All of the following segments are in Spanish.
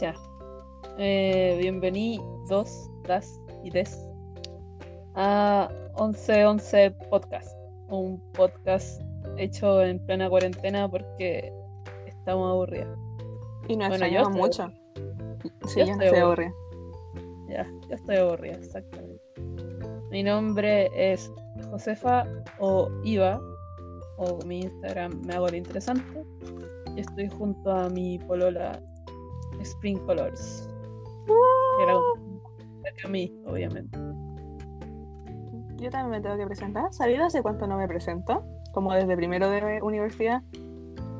Ya. Eh, bienvenidos, das y des a 1111 Podcast. Un podcast hecho en plena cuarentena porque estamos aburridos. Y nos Bueno, yo extrañamos estoy mucho. Sí, Yo yo estoy estoy aburrida. aburrida. Ya, yo estoy aburrida, exactamente. Mi nombre es Josefa o Iva, o mi Instagram me hago lo interesante. Y estoy junto a mi polola Spring Colors. Que era a mí, obviamente. Yo también me tengo que presentar. ¿Sabido hace cuánto no me presento? Como desde primero de universidad.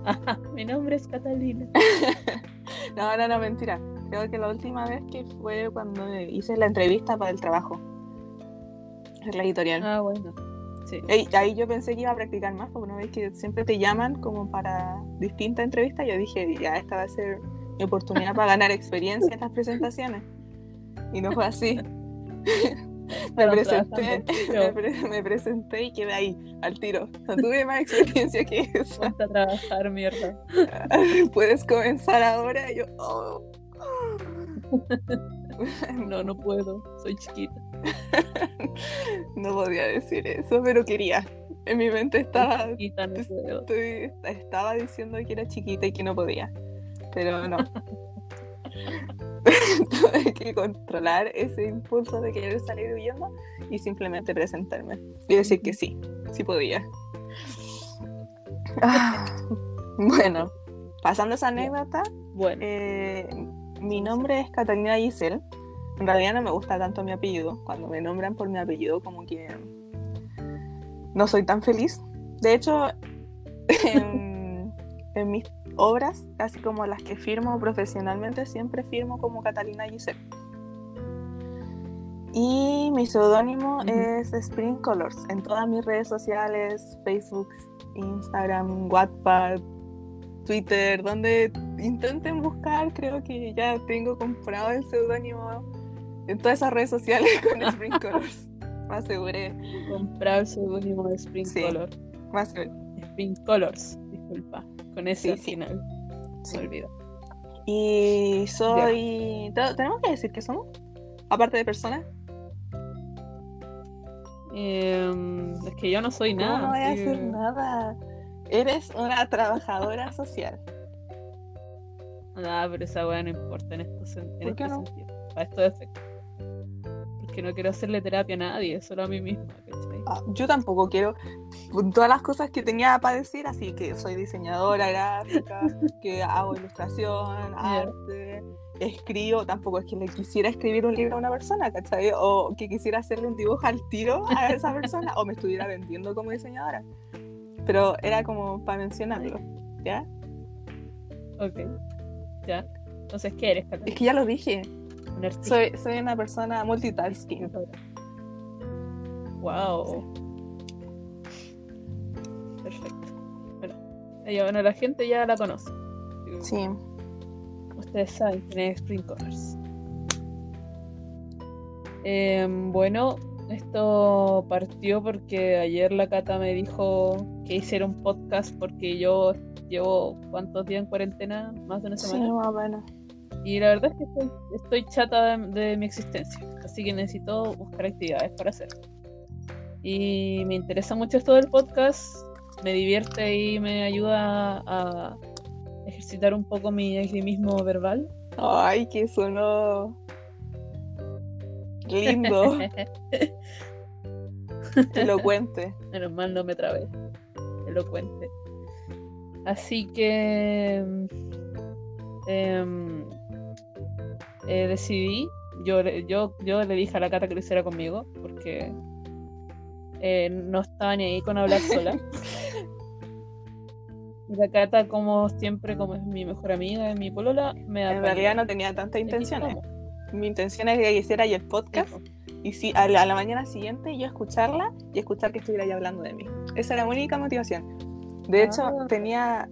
Mi nombre es Catalina. No, no, no, mentira. Creo que la última vez que fue cuando hice la entrevista para el trabajo. En la editorial. Ah, bueno. Sí. Ey, ahí yo pensé que iba a practicar más, porque una vez que siempre te llaman como para distintas entrevistas, yo dije, ya, esta va a ser mi oportunidad para ganar experiencia en las presentaciones. Y no fue así. me, presenté, me, pre- me presenté y quedé ahí, al tiro. No tuve más experiencia que eso. Ponte a trabajar, mierda. Puedes comenzar ahora. Y yo, oh. No, no puedo. Soy chiquita. no podía decir eso, pero quería. En mi mente estaba Chiquita, no puedo. Estoy- estaba diciendo que era chiquita y que no podía, pero no. Tuve que controlar ese impulso de querer salir huyendo y simplemente presentarme y decir que sí, sí podía. Ah, bueno, pasando esa anécdota, Bueno, eh, mi nombre es Catalina Giselle. En realidad no me gusta tanto mi apellido. Cuando me nombran por mi apellido, como que no soy tan feliz. De hecho, en, en mis obras, casi como las que firmo profesionalmente, siempre firmo como Catalina Giselle. Y mi seudónimo Ujú. es Spring Colors. En todas mis redes sociales, Facebook, Instagram, Wattpad, Twitter, donde intenten buscar, creo que ya tengo comprado el seudónimo en todas esas redes sociales con Spring Colors. Me aseguré, comprar el seudónimo de Spring Sí. Color. me aseguré. Spring Colors, disculpa. Con ese Sí, al sí. final. Sí. Se me olvidó. Y soy. ¿Te- ¿Tenemos que decir qué somos? Aparte de personas. Em, es que yo no soy ¿Cómo nada. no voy a hacer nada? Eres una trabajadora social. Nada, pero esa weá no importa en, estos, en ¿Por qué este no? sentido. Para estos efectos. Porque no quiero hacerle terapia a nadie, solo a mí misma. Ah, yo tampoco quiero todas las cosas que tenía para decir, así que soy diseñadora gráfica, que hago ilustración, arte, escribo, tampoco es que le quisiera escribir un libro a una persona, ¿cachai? O que quisiera hacerle un dibujo al tiro a esa persona, o me estuviera vendiendo como diseñadora. Pero era como para mencionarlo, ¿ya? Ok. Ya. Entonces, ¿qué eres, Es que ya lo dije, Un soy, soy una persona multitasking. Wow. Perfecto. Bueno, bueno, la gente ya la conoce. Sí. Ustedes saben quién es Spring Colors. Em, bueno, esto partió porque ayer la Cata me dijo que hiciera un podcast porque yo llevo cuántos días en cuarentena, más de una Sí, semana. más o menos. Y la verdad es que estoy, estoy chata de, de mi existencia, así que necesito buscar actividades para hacer. Y me interesa mucho esto del podcast, me divierte y me ayuda a ejercitar un poco mi esgrimismo verbal. Ay, que sonó lindo, elocuente. Menos mal no me trabé. Elocuente. Así que em, eh, decidí, yo, yo, yo le dije a la Cata que lo hiciera conmigo, porque eh, no estaba ni ahí con hablar sola. La Cata, como siempre, como es mi mejor amiga, es mi polola, me En realidad no tenía tantas intenciones. Mi intención es que hiciera el podcast y sí, a la, a la mañana siguiente yo escucharla y escuchar que estuviera ya hablando de mí. Esa era la única motivación. De hecho, Ah. tenía...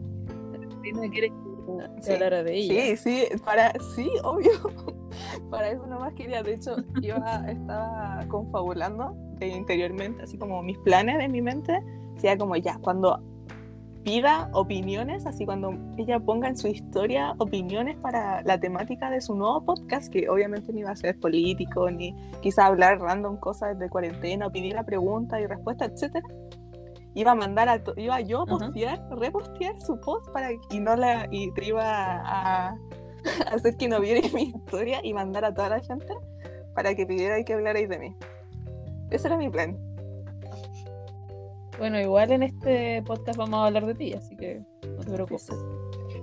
Catalina quiere que, Sí, hablara de ella. Sí, sí, para, sí, obvio. para eso nomás quería. De hecho, yo estaba confabulando eh, interiormente, así como mis planes en mi mente. Sería como ya, cuando pida opiniones, así cuando ella ponga en su historia opiniones para la temática de su nuevo podcast, que obviamente ni iba a ser político, ni quizá hablar random cosas de cuarentena, o pedir la pregunta y respuesta, etcétera. Iba a mandar a iba yo a postear, repostear su post para y no la y te iba a, hacer que no viera mi historia y mandar a toda la gente para que pidiera que hablarais de mí. Ese era mi plan. Bueno, igual en este podcast vamos a hablar de ti, así que no te preocupes.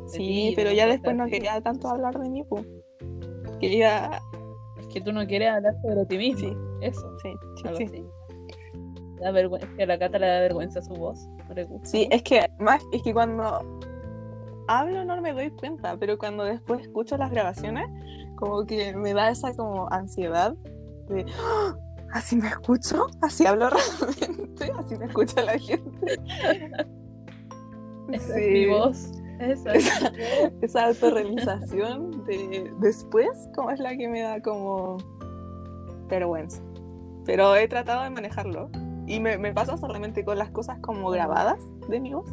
Sí, pero ya después no quería tanto hablar de mí, pues. Quería. Es que tú no quieres hablar sobre ti mismo. Sí. Eso. Sí, sí. Da vergüenza, que a la Cata le da vergüenza su voz. Sí, es que más, es que cuando hablo no me doy cuenta, pero cuando después escucho las grabaciones, como que me da esa como ansiedad de ¡Ah! así me escucho, así hablo realmente, así me escucha la gente. Esa es mi voz. Esa, esa, esa autorrealización de después, como es la que me da como vergüenza. Pero he tratado de manejarlo. Y me, me pasa solamente con las cosas como grabadas de mi voz.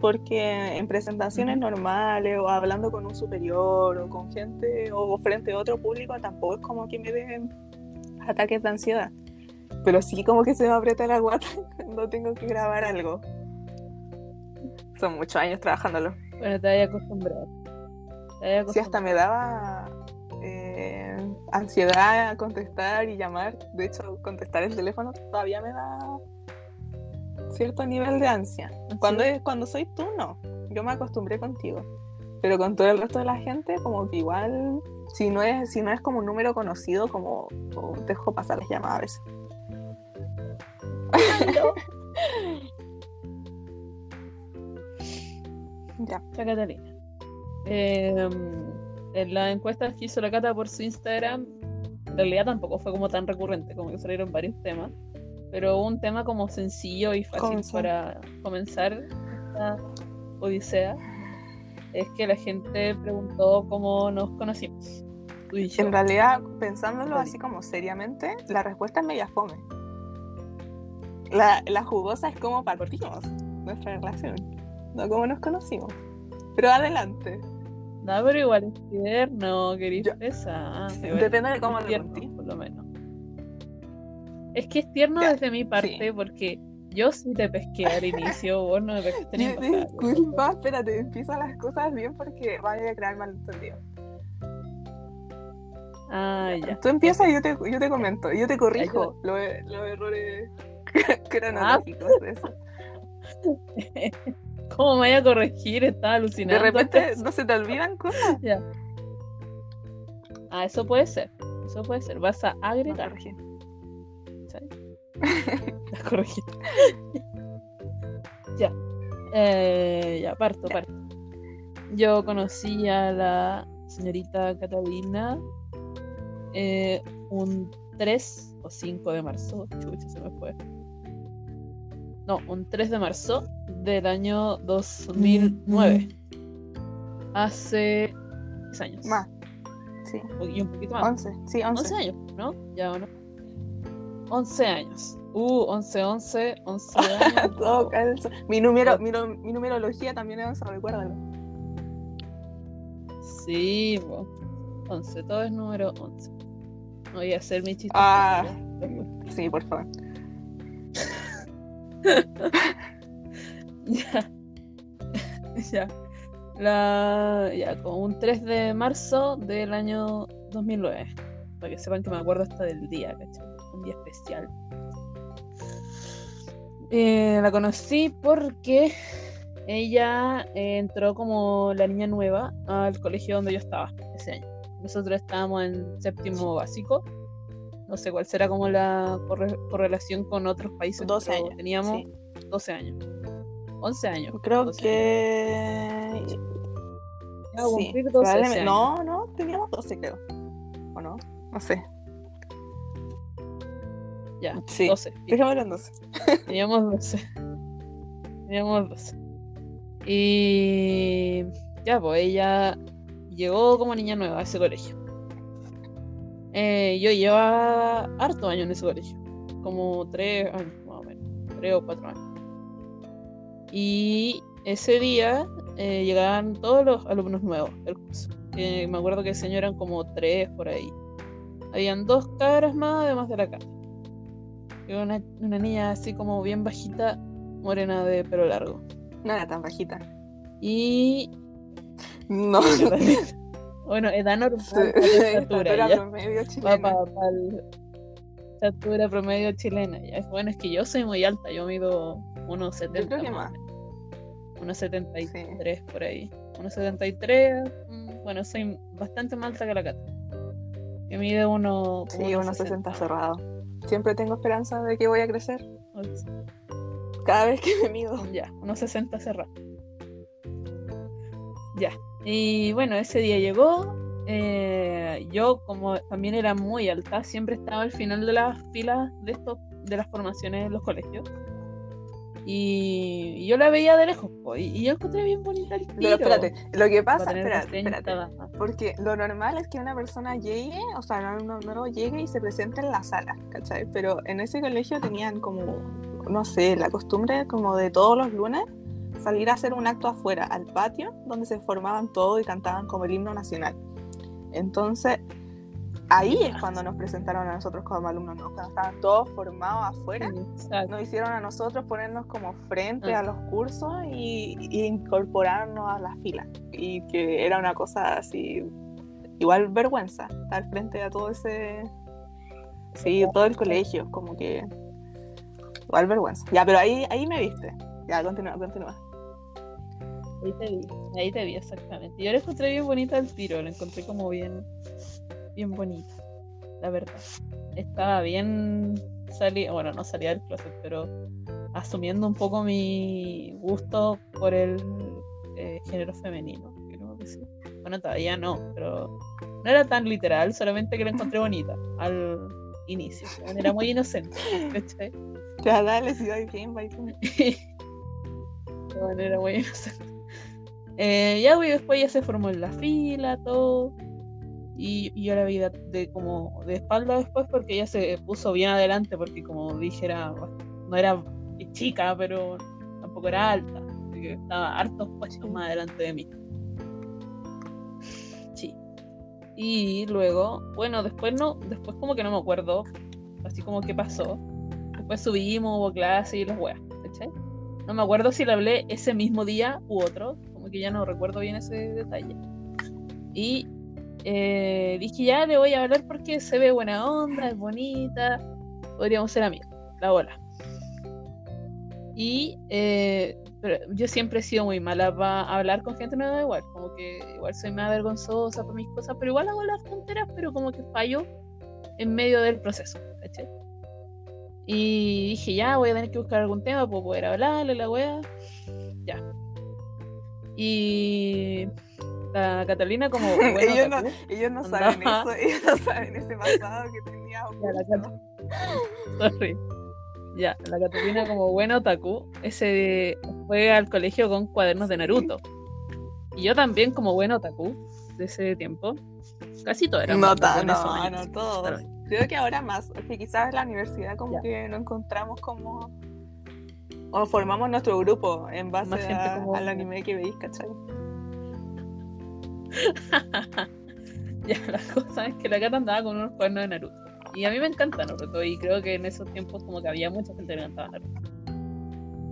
Porque en presentaciones normales o hablando con un superior o con gente o frente a otro público tampoco es como que me den ataques de ansiedad. Pero sí como que se me aprieta la guata cuando tengo que grabar algo. Son muchos años trabajándolo. Bueno, te voy a acostumbrar. Sí, hasta me daba eh, ansiedad a contestar y llamar. De hecho, contestar el teléfono todavía me da cierto nivel de ansia. Cuando, es, cuando soy tú, no. Yo me acostumbré contigo. Pero con todo el resto de la gente, como que igual si no es, si no es como un número conocido, como, dejo pasar las llamadas a veces. ya. Ya, Catalina. Em, en la encuesta que hizo la Cata por su Instagram, en realidad tampoco fue como tan recurrente, como que salieron varios temas, pero un tema como sencillo y fácil para comenzar esta odisea es que la gente preguntó cómo nos conocimos. En realidad, pensándolo así como seriamente, la respuesta es media fome. La, la jugosa es cómo partimos nuestra relación, no cómo nos conocimos. Pero adelante. No, pero igual es tierno, querida. Esa. Depende de cómo lo por lo menos. Es que es tierno desde mi parte porque yo sí te pesqué al inicio, vos no me pescaste ni Disculpa, espérate, empieza las cosas bien porque vaya a crear malentendido. Ah, ya. Tú empiezas y yo te, yo te comento, yo te corrijo los, los errores cronológicos ah. de eso. ¿Cómo me voy a corregir? Estaba alucinando. De repente no se te olvidan cosas. Ya. Ah, eso puede ser. Eso puede ser. Vas a agregar. ¿Sabes? corregir. ya. Eh, ya, parto, parto. Yo conocí a la señorita Catalina eh, un 3 o 5 de marzo, chucha, se me fue. No, un 3 de marzo del año 2009. Hace 10 años. Más. Sí. Y un poquito más. 11, sí, 11. 11 años, ¿no? Ya o no. 11 años. Uh, 11, 11, 11 años. Todo calzo. Mi, número, mi, mi, numerología también es 11, recuérdalo. Sí, 11, todo es número 11. Voy a hacer mi chiste. Ah, sí, por favor. Ya. ya. La, ya, con un 3 de marzo del año 2009. Para que sepan que me acuerdo hasta del día, ¿cachai? Un día especial. Eh, la conocí porque ella eh, entró como la niña nueva al colegio donde yo estaba ese año. Nosotros estábamos en séptimo básico. No sé cuál será como la correlación con otros países. 12 años. Teníamos 12 años. 11 años. Creo que. Sí, No, no, teníamos 12, creo. ¿O no? No sé. Ya, sí. 12. Dejémoslo en 12. Teníamos 12. Teníamos 12. Y. Ya, pues ella llegó como niña nueva a ese colegio. Eh, yo llevaba harto años en ese colegio, como tres años más o menos, tres o cuatro años. Y ese día eh, llegaban todos los alumnos nuevos del curso. Eh, me acuerdo que ese año eran como tres por ahí. Habían dos cabras más además de la cara. Una, una niña así como bien bajita, morena de pelo largo. No era tan bajita. Y. No. bueno, edad normal. Sí, estatura, estatura ya. promedio chilena. el estatura promedio chilena. Ya. Bueno, es que yo soy muy alta, yo mido unos 70. Yo creo que más. Unos 73 por ahí. Unos 73. mm, Bueno, soy bastante más alta que la Cata. Que mide uno. Sí, unos 60 cerrado. Siempre tengo esperanza de que voy a crecer. Cada vez que me mido. Ya, unos 60 cerrados. Ya. Y bueno, ese día llegó. eh, yo, como también era muy alta, siempre estaba al final de las filas de estos, de las formaciones en los colegios. Y, yo la veía de lejos, po, y, y yo encontré bien bonita el Pero tiro. espérate, lo que pasa, espérate, 30 espérate. Porque lo normal es que una persona llegue, o sea, no, no, no llegue y se presente en la sala, ¿cachai? Pero en ese colegio tenían como, no sé, la costumbre como de todos los lunes salir a hacer un acto afuera, al patio, donde se formaban todos y cantaban como el himno nacional. Entonces, ahí es cuando nos presentaron a nosotros como alumnos, ¿no? cuando estaban todos formados afuera. Exacto. Nos hicieron a nosotros ponernos como frente a los cursos y, y incorporarnos a las filas. Y que era una cosa así, igual vergüenza, estar frente a todo ese, sí, todo el colegio, como que, igual vergüenza. Ya, pero ahí, ahí me viste. Ya, continúa, continúa. Ahí te vi, ahí te vi exactamente. Yo la encontré bien bonita el tiro, la encontré como bien, bien bonita, la verdad. Estaba bien salía, bueno, no salía del closet, pero asumiendo un poco mi gusto por el eh, género femenino, creo que sí. Bueno, todavía no, pero no era tan literal, solamente que la encontré bonita al inicio. Era muy inocente, ¿cachai? Ya, dale, si doy bien, bye. de manera muy inocente. Eh, ya, güey, después ya se formó en la fila, todo. Y, y yo la vi de, de como de espalda después porque ella se puso bien adelante, porque como dije, era, no era chica, pero tampoco era alta. Así que estaba hartos puestos más adelante de mí. Sí. Y luego, bueno, después no, después como que no me acuerdo, así como qué pasó. Después subimos, hubo clase y las weas, ¿cachai? No me acuerdo si le hablé ese mismo día u otro, como que ya no recuerdo bien ese detalle. Y eh, dije, ya le voy a hablar porque se ve buena onda, es bonita, podríamos ser amigos, la bola. Y eh, pero yo siempre he sido muy mala para hablar con gente nueva igual, como que igual soy más vergonzosa por mis cosas, pero igual hago las tonteras, pero como que fallo en medio del proceso. Y dije, ya, voy a tener que buscar algún tema para poder hablarle, la wea. Ya. Y la Catalina como bueno, ellos, no, ellos no saben eso, ellos no saben ese pasado que tenía. Ya, Sorry. Ya, la Catalina como buena otaku, ese fue al colegio con cuadernos de Naruto. Y yo también como buena otaku de ese tiempo. Casi todo era No, ta- no, no. Claro. Creo que ahora más, que quizás en la universidad como Ya. que no encontramos como... O formamos nuestro grupo en base Más gente a- como- al anime que veis, ¿cachai? Ya, la cosa es que la Cata andaba con unos cuadernos de Naruto. Y a mí me encanta Naruto. Y creo que en esos tiempos como que había mucha gente que le encantaba Naruto.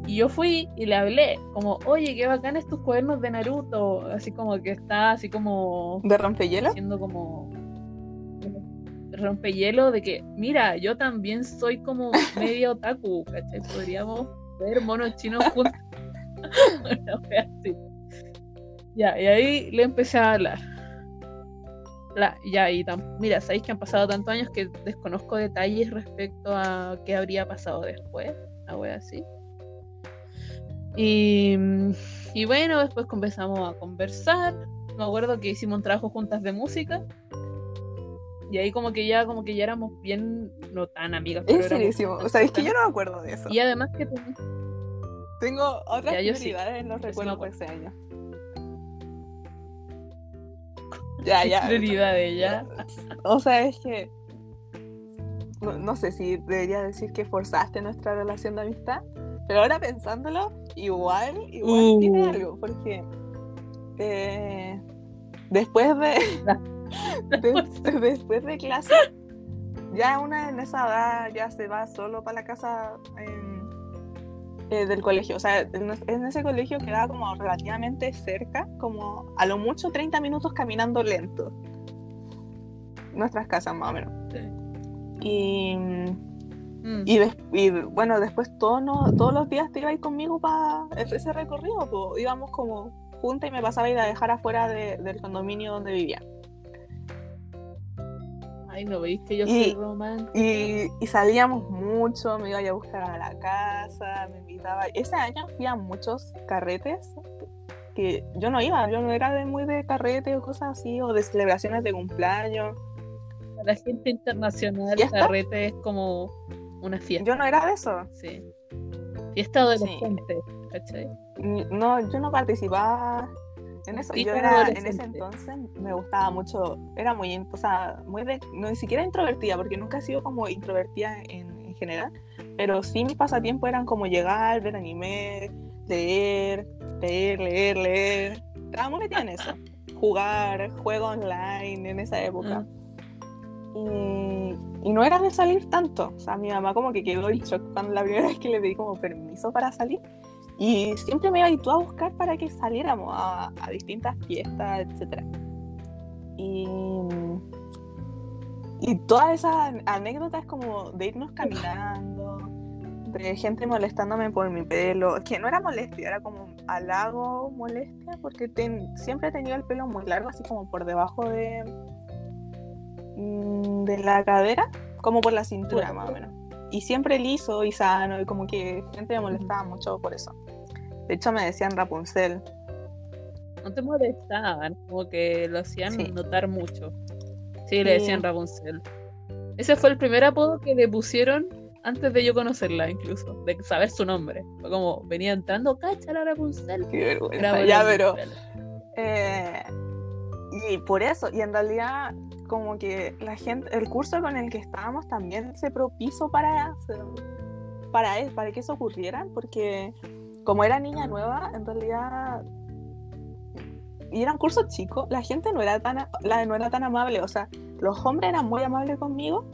Y yo fui y le hablé, como, oye, qué bacán tus cuadernos de Naruto. Así como que está así como ¿De rompehielo? haciendo como rompehielo de que, mira, yo también soy como media otaku, ¿cachai? Podríamos ver monos chinos juntos. Una así. Ya, y ahí le empecé a hablar. La- ya, y mira, sabéis que han pasado tantos años que desconozco detalles respecto a qué habría pasado después, una así. Y, y bueno, después comenzamos a conversar. Me acuerdo que hicimos un trabajo juntas de música. Y ahí como que ya, como que ya éramos bien, no tan amigas. pero Es serísimo. O sea, es que yo no me acuerdo de eso. Y además que ten- Tengo otras Ya, yo sí. prioridades en los recuerdos de acuerdo. ese año. Ya, ya. prioridad de ella. O sea, es que. No, no sé si debería decir que forzaste nuestra relación de amistad, Pero ahora pensándolo, igual, igual tiene Uh. algo, porque eh, después de, de- después de clase, ya una en esa edad ya se va solo para la casa em, eh, del colegio. O sea, en, ese colegio quedaba como relativamente cerca, como a lo mucho 30 minutos caminando lento. Nuestras casas más o menos. Y, Mm. y, bueno, después todos, no- todos los días te iba a ir conmigo para ese recorrido. pues, íbamos como juntas y me pasaba a ir a dejar afuera de- del condominio donde vivía. Ay, no veis que yo Y- soy romántica. Y, y salíamos mucho, me iba a buscar a la casa, me invitaba. Ese año fui a muchos carretes que yo no iba, yo no era de muy de carrete o cosas así, o de celebraciones de cumpleaños. Para la gente internacional, ¿Ya está? carrete es como una fiesta. Yo no era de eso. Sí. Fiesta adolescente, ¿cachai? Ni- No, yo no participaba en eso. Yo era, en ese entonces me gustaba mucho, era muy, o sea, muy de, no ni siquiera introvertida, porque nunca he sido como introvertida en, en general, pero sí mis pasatiempos eran como llegar, ver anime, leer, leer, leer, leer. Estaba muy metida en eso. Jugar, juego online en esa época. Mm. Y, y no era de salir tanto. O sea, mi mamá como que quedó en shock cuando la primera vez que le pedí como permiso para salir. Y siempre me tú a buscar para que saliéramos a, a distintas fiestas, etc. Y, y todas esas anécdotas como de irnos caminando, de gente molestándome por mi pelo, que no era molestia, era como halago, molestia, porque ten- siempre he tenido el pelo muy largo, así como por debajo de, mm, de la cadera, como por la cintura más o menos. Y siempre liso y sano, y como que gente me molestaba mucho por eso. De hecho me decían Rapunzel. No te molestaban, como que lo hacían Sí. notar mucho. Sí, le decían Rapunzel. Ese fue el primer apodo que le pusieron antes de yo conocerla, incluso, de saber su nombre. Fue como, venía entrando, cacha la Rapunzel. Qué vergüenza. Era ya, pero. Eh, y por eso, y en realidad como que la gente, el curso con el que estábamos también se propició para, para, e- para que eso ocurriera, porque como era niña nueva, en realidad, y era un curso chico, la gente no era tan, la, no era tan amable, o sea, los hombres eran muy amables conmigo,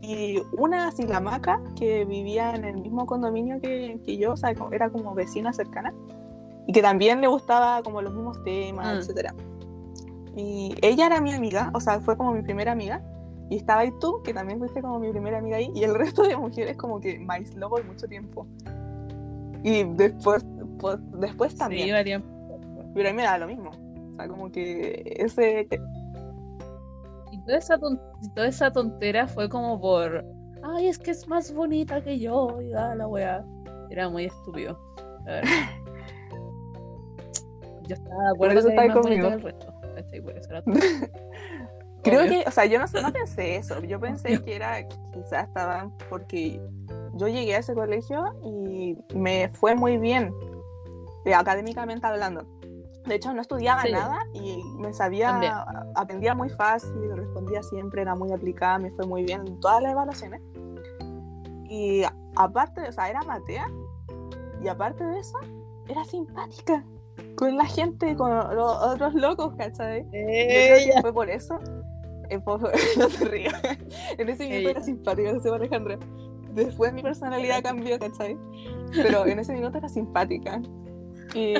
y una así, la maca, que vivía en el mismo condominio que, que yo, o sea, como- era como vecina cercana, y que también le gustaba como los mismos temas, Mm. etcétera. Y ella era mi amiga, o sea, fue como mi primera amiga. Y estaba ahí tú, que también fuiste como mi primera amiga ahí. Y el resto de mujeres como que me aisló por mucho tiempo. Y después, pues, después también. Sí, varían. Pero a mí me da lo mismo. O sea, como que ese... Y toda esa, ton- toda esa tontera fue como por, ay, es que es más bonita que yo, y da la weá. Era muy estúpido. la verdad. Yo estaba de acuerdo eso que estáis era más bonito conmigo. que el resto. Por eso era Creo Obvio. que, o sea, yo no, no pensé eso. Yo pensé que era, quizás estaban, porque yo llegué a ese colegio y me fue muy bien, eh, académicamente hablando. De hecho, no estudiaba Sí. nada y me sabía, También. aprendía muy fácil, respondía siempre, era muy aplicada, me fue muy bien en todas las evaluaciones. Y aparte, o sea, era matea y aparte de eso, era simpática con la gente, con los otros locos, ¿cachai? Ella. fue por eso. eh, no te rías. En ese minuto Ella. era simpática, sé, Alejandra. Después mi personalidad cambió, ¿cachai? Pero en ese minuto era simpática. Y,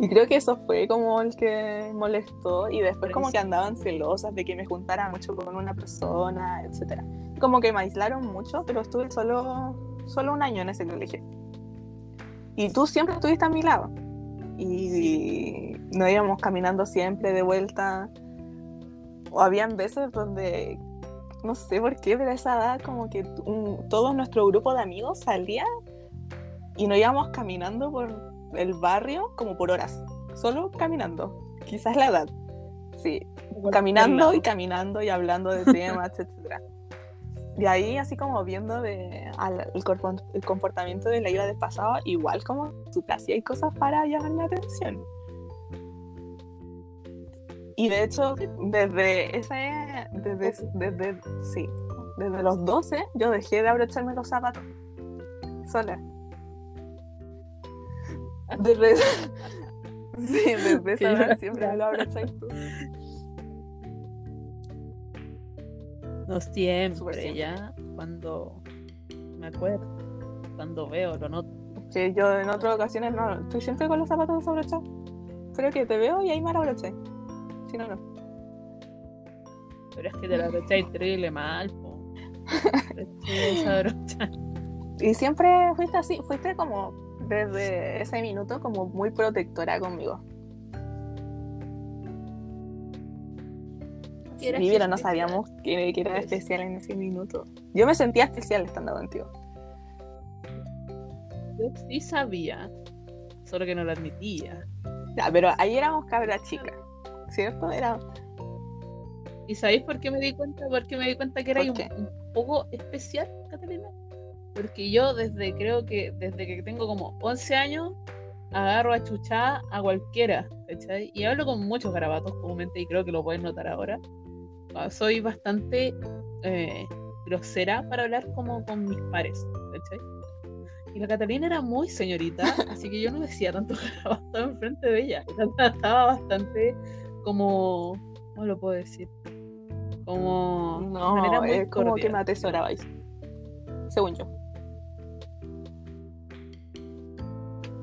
y creo que eso fue como el que molestó. Y después como que andaban celosas de que me juntara mucho con una persona, etcétera Como que me aislaron mucho, pero estuve solo, solo un año en ese colegio. Y tú siempre estuviste a mi lado. Y nos íbamos caminando siempre de vuelta. O habían veces donde, no sé por qué, pero a esa edad como que un- todo nuestro grupo de amigos salía y nos íbamos caminando por el barrio como por horas. Solo caminando. Quizás la edad. Sí, caminando y caminando y hablando de temas, etcétera. De ahí, así como viendo de, al- el, corpo- el comportamiento de la ida del pasado, igual como tú hacía hay cosas para llamar la atención. Y de hecho, desde ese, desde, desde, sí, desde los 12, yo dejé de abrocharme los zapatos. sola. Desde, sí, desde esa siempre me lo abrazas tú. No siempre, ya cuando me acuerdo, cuando veo, lo noto. Sí, yo en otras ocasiones no, estoy siempre con los zapatos desabrochados. Creo que te veo y ahí me abroché. Si no, no. Pero es que te la abrocháis terrible mal, po. Y siempre fuiste así, fuiste como desde ese minuto como muy protectora conmigo. Viviera, no sabíamos que, que era Pues. especial en ese minuto. Yo me sentía especial estando contigo. Yo sí sabía, solo que no lo admitía. Ya, pero ahí éramos cabras chicas, ¿cierto? Era... ¿Y sabéis por qué me di cuenta? Porque me di cuenta que era un poco especial, Catalina. Porque yo desde, creo que desde que tengo como 11 años, agarro a chuchá a cualquiera, ¿cachai? Y hablo con muchos garabatos comúnmente y creo que lo pueden notar ahora. Ah, Soy bastante eh, grosera para hablar como con mis pares, ¿cachai? Y la Catalina era muy señorita, así que yo no decía tanto garabato enfrente de ella. Estaba bastante como, ¿cómo lo puedo decir? Como No, muy es como que me atesorabais. Según yo.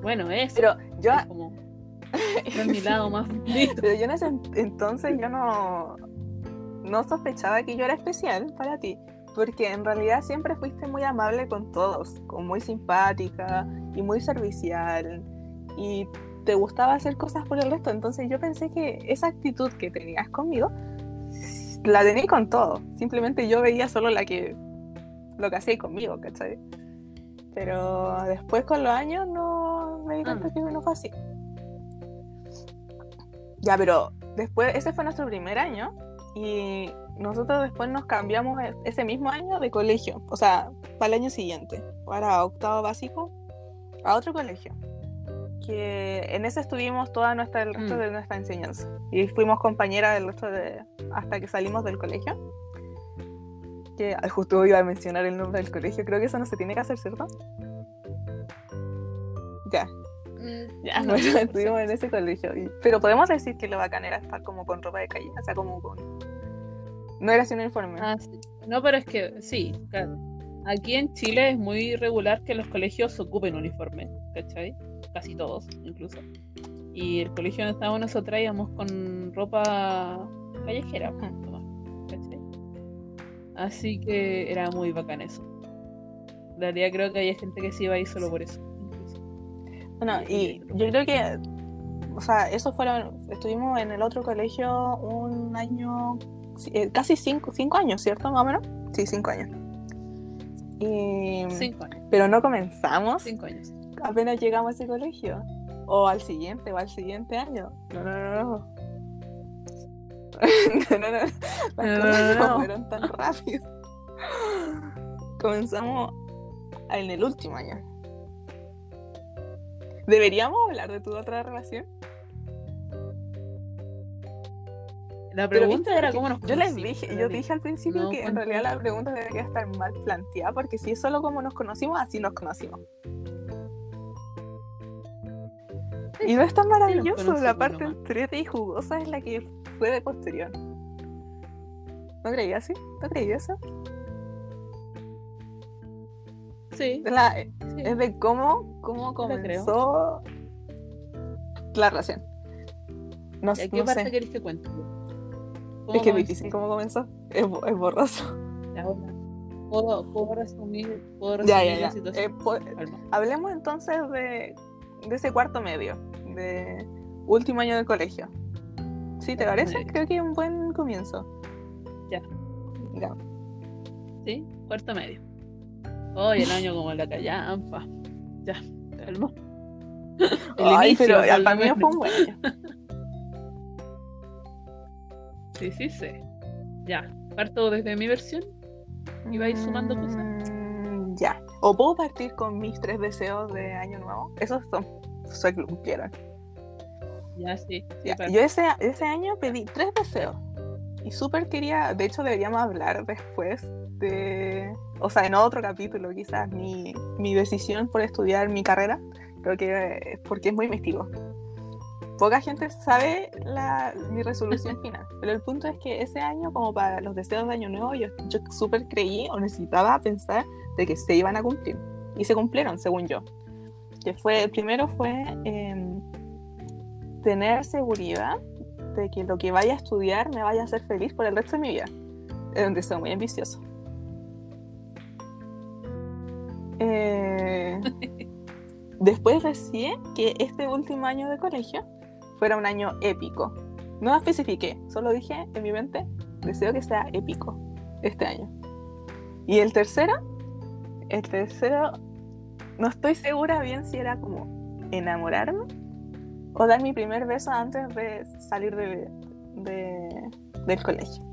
Bueno, eso Pero yo, es como no es mi lado más bonito. pero yo en ese en- entonces yo no, no sospechaba que yo era especial para ti. Porque en realidad siempre fuiste muy amable con todos, muy simpática y muy servicial. Y te gustaba hacer cosas por el resto. Entonces yo pensé que esa actitud que tenías conmigo la tenía con todo. Simplemente yo veía solo la que lo que hacía conmigo, ¿cachai? Pero después con los años no me di cuenta Ah. que no fue así. Ya, pero después, ese fue nuestro primer año y nosotros después nos cambiamos e- ese mismo año de colegio, o sea, para el año siguiente, para octavo básico, a otro colegio. Que en ese estuvimos toda nuestra, el resto Mm. de nuestra enseñanza y fuimos compañeras del resto de, hasta que salimos del colegio. Que justo iba a mencionar el nombre del colegio, creo que eso no se tiene que hacer, ¿cierto? Ya, Mm, ya, no, bueno, estuvimos en ese colegio. y- pero podemos decir que lo bacán era estar como con ropa de calle, o sea, como con. No era sin uniforme. Ah, sí. No, pero es que sí, claro. Aquí en Chile es muy regular que los colegios ocupen uniforme, ¿cachai? Casi todos, incluso. Y el colegio donde estábamos nosotras íbamos con ropa callejera, ¿cachai? Así que era muy bacán eso. En realidad creo que había gente que sí iba ahí solo por eso. incluso. Bueno, y yo creo que. O sea, eso fueron. Estuvimos en el otro colegio un año. Eh, Casi cinco, cinco años, ¿cierto? Más o menos. Sí, cinco años. Y, Cinco años, pero no comenzamos cinco años. apenas llegamos a ese colegio. O al siguiente, o al siguiente año. No, no, no, no. no, no, no. Las No, no, cosas no, no no. fueron tan rápido. Comenzamos en el último año. ¿Deberíamos hablar de tu otra relación? La pregunta era cómo nos Yo les dije, yo dije al principio No, que en realidad la pregunta debería estar mal planteada porque si es solo como nos conocimos, así nos conocimos. Y no es tan maravilloso, la parte entrete y jugosa es la que fue de posterior. ¿No creí así? ¿No creí eso? Sí, Es, la- sí. es de cómo, cómo comenzó la relación. No, ¿Y a no qué parte sé, querés que cuente? Es ¿Cómo que es comenzó? difícil cómo comenzó. Es, es borroso. Ya. ¿Puedo, puedo resumir, puedo Ya, resumir ya, la ya. situación? Eh, po- Calma. Hablemos entonces de, de ese cuarto medio, de último año de colegio. ¿Sí te parece? medio. Creo que es un buen comienzo. Ya. Ya. ¿Sí? Cuarto medio. Hoy el año como la callampa. Ya, calma. El Ay, inicio, pero para mí fue un buen año. Sí, sí, sí. Ya, parto desde mi versión. ¿Y vais sumando cosas? Mm, Ya. O puedo partir con mis tres deseos de año nuevo. Esos son, se cumplieron. Ya, sí. sí, Ya, parto. Yo ese, ese año pedí tres deseos. Y súper quería, de hecho deberíamos hablar después de, o sea, en otro capítulo quizás, mi, mi decisión por estudiar mi carrera, creo que es porque es muy místico. Poca gente sabe la, mi resolución final, pero el punto es que ese año, como para los deseos de Año Nuevo, yo, yo súper creí o necesitaba pensar de que se iban a cumplir. Y se cumplieron, según yo. Que fue, el primero fue em, tener seguridad de que lo que vaya a estudiar me vaya a hacer feliz por el resto de mi vida. Es un deseo muy ambicioso. Eh, después recién que este último año de colegio fuera un año épico. No especifiqué, solo dije en mi mente, deseo que sea épico este año. Y el tercero, el tercero, no estoy segura bien si era como enamorarme o dar mi primer beso antes de salir de, del colegio.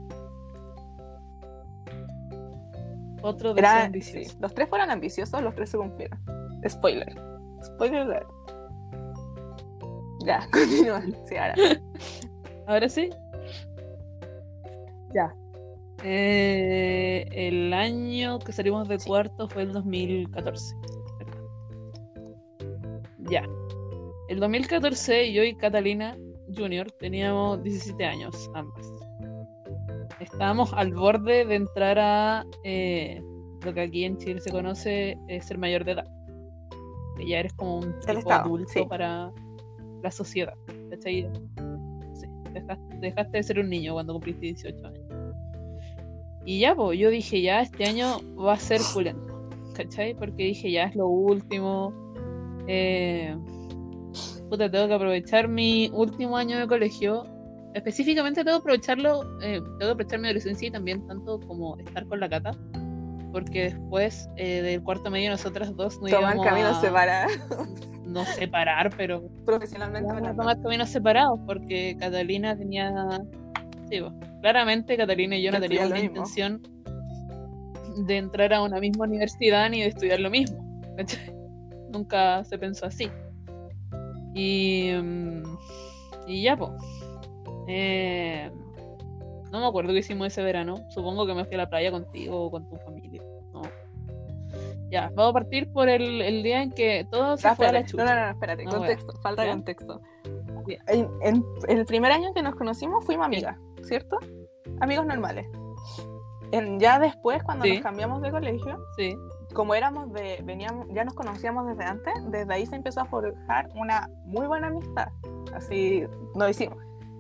Otro deseo ambicioso. los tres fueron ambiciosos, los tres se cumplieron. Spoiler. Spoiler Ya, continúa. Sí, ahora. ¿Ahora sí? Ya. Eh, el año que salimos de cuarto fue el 2014. Ya. El 2014 yo y Catalina Junior teníamos 17 años, ambas. Estábamos al borde de entrar a eh, lo que aquí en Chile se conoce ser mayor de edad. Ya eres como un tipo adulto para la sociedad. Sí, dejaste, de ser un niño cuando cumpliste 18 años. Y ya, pues, yo dije, ya, este año va a ser pulento. ¿Cachai? Porque dije, ya es lo último. Eh, puta, tengo que aprovechar mi último año de colegio. Específicamente tengo que aprovecharlo, eh, tengo que aprovechar mi adolescencia y también tanto como estar con la cata. Porque después eh, del cuarto medio nosotras dos no Toman caminos separados. No separar, pero... Profesionalmente. Tomar caminos separados porque Catalina tenía... Sí, claramente Catalina y yo no teníamos la intención de entrar a una misma universidad ni de estudiar lo mismo. Nunca se pensó así. Y, mm, y ya, pues. no me acuerdo qué hicimos ese verano. Supongo que me fui a la playa contigo o con tu familia. Ya, vamos a partir por el, el día en que todo se fue a la chucha. No, no, no, espérate, contexto, falta de contexto. En, el primer año que nos conocimos fuimos amigas, ¿cierto? Amigos normales. En, ya después, cuando nos cambiamos de colegio, sí como éramos de, veníamos, ya nos conocíamos desde antes, desde ahí se empezó a forjar una muy buena amistad. Así nos hicimos,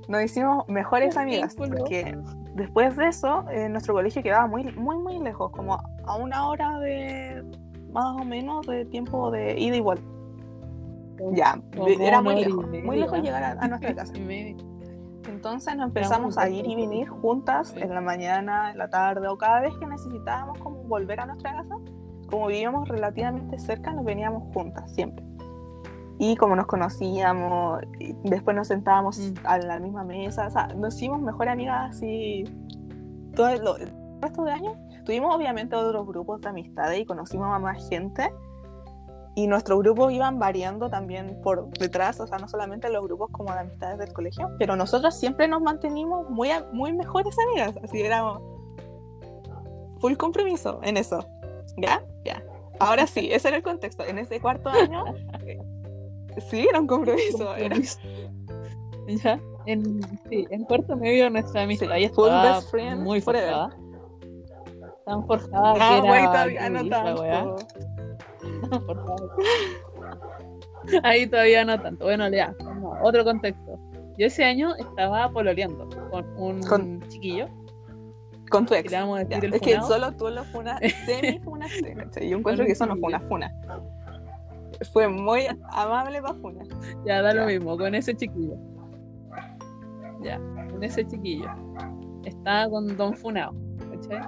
nos hicimos mejores amigas, porque después de eso, eh, nuestro colegio quedaba muy, muy, muy lejos, como a una hora de más o menos de tiempo de ida y vuelta. Ya, era muy lejos, muy lejos llegar a, nuestra casa. Entonces nos empezamos a ir y venir juntas en la mañana, en la tarde o cada vez que necesitábamos como volver a nuestra casa, como vivíamos relativamente cerca, nos veníamos juntas siempre. Y como nos conocíamos, después nos sentábamos mm. a la misma mesa, o sea, nos hicimos mejor amigas así todo el, resto de años. Tuvimos obviamente otros grupos de amistades y conocimos a más gente. Y nuestros grupos iban variando también por detrás, o sea, no solamente los grupos como de amistades del colegio, pero nosotros siempre nos mantenimos muy, muy mejores amigas, así éramos full compromiso en eso. ¿Ya? Ya. Ahora sí, ese era el contexto. En ese cuarto año, sí, era un compromiso. Era... Ya, en, sí, en cuarto medio nuestra amistad sí, estaba muy forjada. Tan forjada ah, que era todavía no tanto. Ahí todavía no tanto. Bueno, ya, otro contexto. Yo ese año estaba pololeando con un con... chiquillo con tu ex. es que solo tú lo funas, semi funaste. Yo encuentro que eso no fue una funa. Fue muy amable para funa. Ya, da lo mismo, con ese chiquillo. Ya, con ese chiquillo. Estaba con Don Funao. ¿Cachai?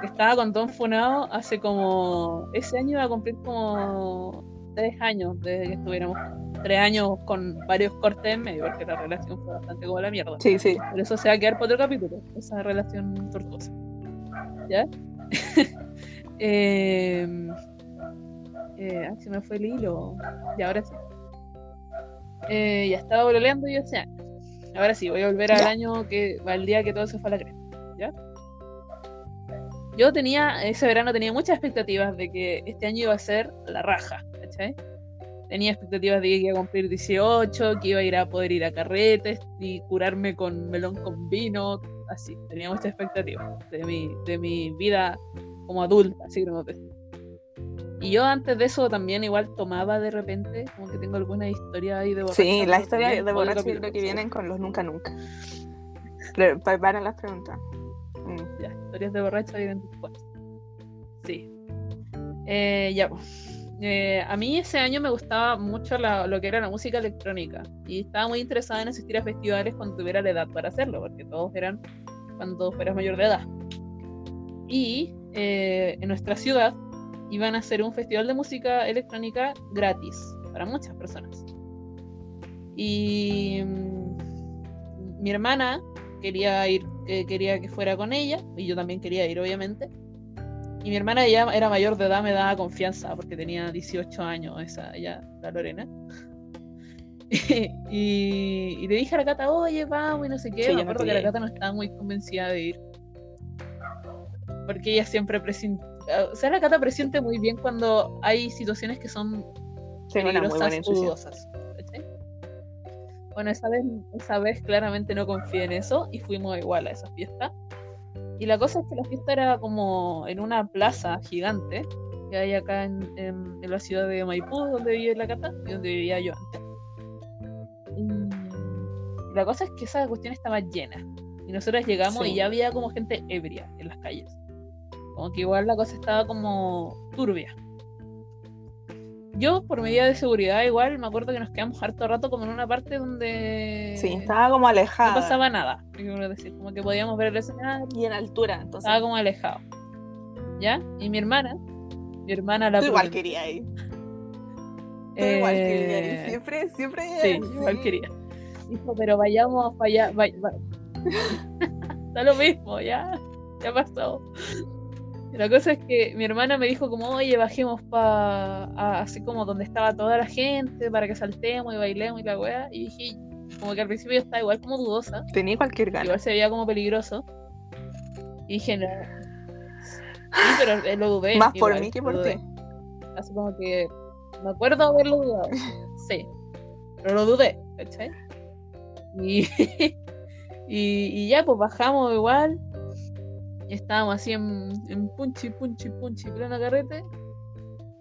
Que estaba con Don Funao hace como. Ese año iba a cumplir como tres años desde que estuviéramos tres años con varios cortes en medio, porque la relación fue bastante como la mierda. Sí, sí. Por eso se va a quedar por otro capítulo, esa relación tortuosa. ¿Ya? eh, eh, se me fue el hilo. Y ahora sí. Eh, ya estaba volviendo yo ese año. Ahora sí, voy a volver al año que al día que todo se fue a la crema. ¿Ya? yo tenía, ese verano tenía muchas expectativas de que este año iba a ser la raja, ¿cachai? Tenía expectativas de que iba a cumplir 18, que iba a ir a poder ir a carretes y curarme con melón con vino, así. Tenía muchas expectativas de mi, de mi vida como adulta, así que no y yo antes de eso también igual tomaba de repente, como que tengo alguna historia ahí de borracho. Sí, la historia de borracho creo que vienen con los nunca nunca. Preparen las preguntas. Mm. Ya, historias de borracho vienen después. Sí. Eh, ya, eh, a mí ese año me gustaba mucho lo que era la música electrónica y estaba muy interesada en asistir a festivales cuando tuviera la edad para hacerlo, porque todos eran cuando fueras mayor de edad. Y eh, en nuestra ciudad iban a hacer un festival de música electrónica gratis para muchas personas. Y mm, mi hermana quería ir, quería que fuera con ella, y yo también quería ir, obviamente. Y mi hermana ya era mayor de edad, me daba confianza, porque tenía 18 años, esa, ella, la Lorena. y, le dije a la Cata, oye, vamos, y no sé qué. me acuerdo que la Cata no estaba muy convencida de ir. Porque ella siempre presentó o sea, la Cata presiente muy bien cuando hay situaciones que son peligrosas o dudosas. Bueno, esa vez, esa vez claramente no confié en eso y fuimos igual a esa fiesta. Y la cosa es que la fiesta era como en una plaza gigante que hay acá en, en, la ciudad de Maipú, donde vive la Cata y donde vivía yo antes. Y la cosa es que esa cuestión estaba llena. Y nosotros llegamos y ya había como gente ebria en las calles. Como que igual la cosa estaba como turbia. Yo, por medida de seguridad, igual me acuerdo que nos quedamos harto rato como en una parte donde. Sí, estaba como alejada. No pasaba nada, decir. Como que podíamos ver el escenario. Y en altura, entonces. Estaba como alejado. ¿Ya? Y mi hermana, mi hermana la. Tú igual quería ir. Tú igual quería ir. Eh, siempre, siempre. Sí, igual quería. Dijo, pero vayamos para allá. Está lo mismo, ya. Ya pasó. La cosa es que mi hermana me dijo como, oye, bajemos para así como donde estaba toda la gente, para que saltemos y bailemos y la weá. Y dije, como que al principio yo estaba igual como dudosa. Tenía cualquier gana. Igual se veía como peligroso. Y dije, no. Sí, pero eh, lo dudé. Más por mí que por ti. Así como que me acuerdo haberlo dudado. Sí. Pero lo dudé, ¿cachai? Y, y, y ya, pues bajamos igual estábamos así en, en punchi, punchi, punchi, plena carrete.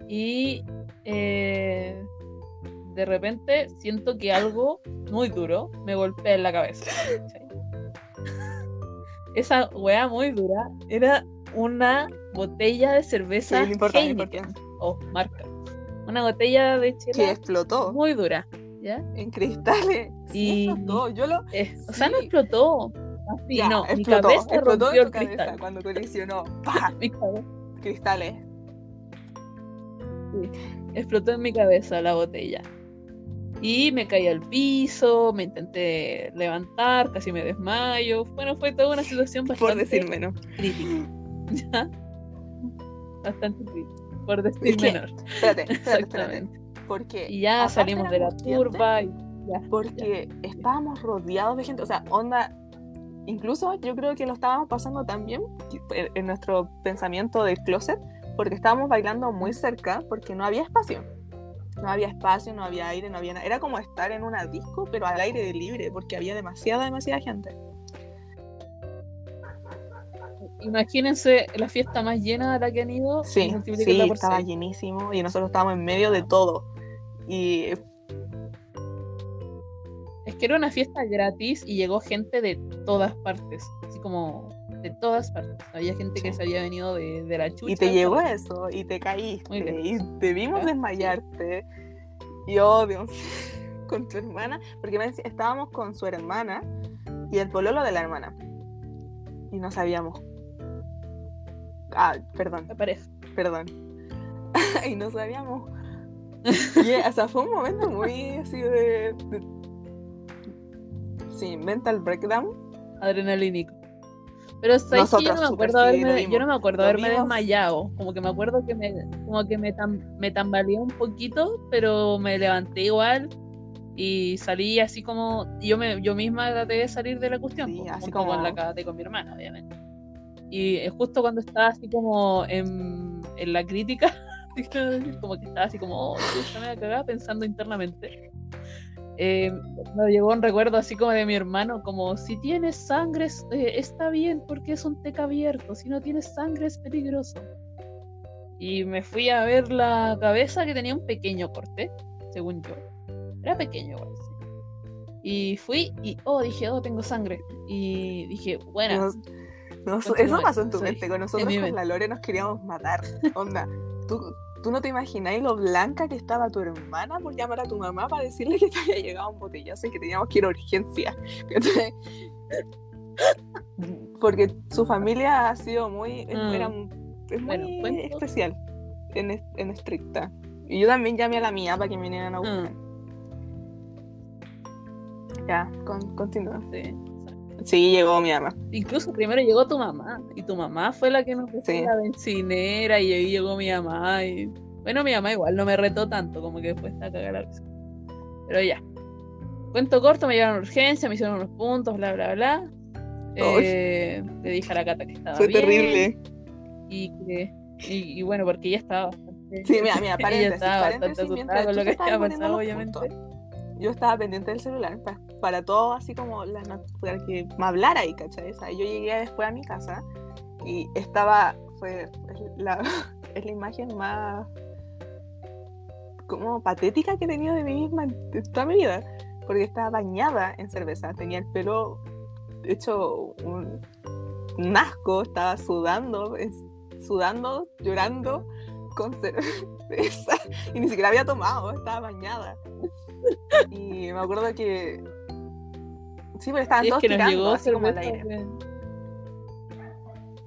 Y eh, de repente siento que algo muy duro me golpea en la cabeza. Esa weá muy dura era una botella de cerveza sí, o marca. Una botella de chela que explotó. Muy dura, ¿ya? En cristales. y explotó. Yo lo... O sea, no explotó, Así, ya, no, explotó, mi cabeza explotó en tu cabeza cuando colisionó. ¡Pah! Cristales. Sí, explotó en mi cabeza la botella. Y me caí al piso, me intenté levantar, casi me desmayo. Bueno, fue toda una situación bastante Por decir menos. crítica. ¿Ya? Bastante crítica. Por decir menos. Espérate, espérate, espérate. Porque y ya salimos de la curva y ya, porque ya. estábamos rodeados de gente, o sea, onda incluso yo creo que lo estábamos pasando también en nuestro pensamiento del closet, porque estábamos bailando muy cerca, porque no había espacio. No había espacio, no había aire, no había nada. Era como estar en una disco, pero al aire libre, porque había demasiada, demasiada gente. Imagínense la fiesta más llena de la que han ido. Sí, sí estaba llenísimo y nosotros estábamos en medio de todo. Y es que era una fiesta gratis y llegó gente de todas partes, así como de todas partes. Había gente que se había venido de, la chucha. Y te llegó eso, y te caíste, y te vimos desmayarte. Y obvio, con tu hermana, porque estábamos con su hermana y el pololo de la hermana. Y no sabíamos. Ah, perdón. La pareja. Perdón. y no sabíamos. y, o sea, fue un momento muy así de Sí, mental breakdown. Adrenalínico. Pero ¿sabes que yo no me acuerdo haberme, yo no me acuerdo haberme desmayado. Como que me acuerdo que me, como que me, me tambaleé un poquito, pero me levanté igual y salí así como yo me yo misma traté de salir de la cuestión, sí, pues, así como con la con mi hermana, obviamente. y eh, justo cuando estaba así como en, en la crítica, como que estaba así como, oh, me cagada pensando internamente. Eh, me llegó un recuerdo así como de mi hermano, como si tienes sangre eh, está bien porque es un teca abierto, si no tienes sangre es peligroso. Y me fui a ver la cabeza que tenía un pequeño corte, según yo. Era pequeño, Y fui y, oh, dije, oh, tengo sangre. Y dije, bueno. eso pasó en tu mente. Con nosotros, con la Lore, nos queríamos matar. Onda, tú, tú no te imagináis lo blanca que estaba tu hermana por llamar a tu mamá para decirle que te había llegado un botellazo y que teníamos que ir a urgencia. Porque su familia ha sido muy. Mm. es muy especial, en, en, estricta. Y yo también llamé a la mía para que me vinieran a buscar. Mm. Ya, continúa. Sí. Sí, llegó mi mamá. Incluso primero llegó tu mamá. Y tu mamá fue la que nos puso la bencinera. Y ahí llegó mi mamá. Y bueno, mi mamá igual no me retó tanto. Como que después está a cagar la Pero ya. Cuento corto, me llevaron a urgencia, me hicieron unos puntos, bla, bla, bla. Eh, le dije a la cata que estaba Fue terrible. Y que. Y, bueno, porque ella estaba bastante. Sí, mira, mira, paréntesis, ella estaba bastante asustada con lo que había pasado, obviamente yo estaba pendiente del celular para, todo, así como la, para que me hablara ahí, ¿cachai? O yo llegué después a mi casa y estaba, fue la, es la imagen más como patética que he tenido de mí misma en toda mi vida, porque estaba bañada en cerveza, tenía el pelo hecho un, un asco, estaba sudando, sudando, llorando con cerveza y ni siquiera había tomado, estaba bañada. Y me acuerdo que. Sí, pero estaban todos tirando así como al aire.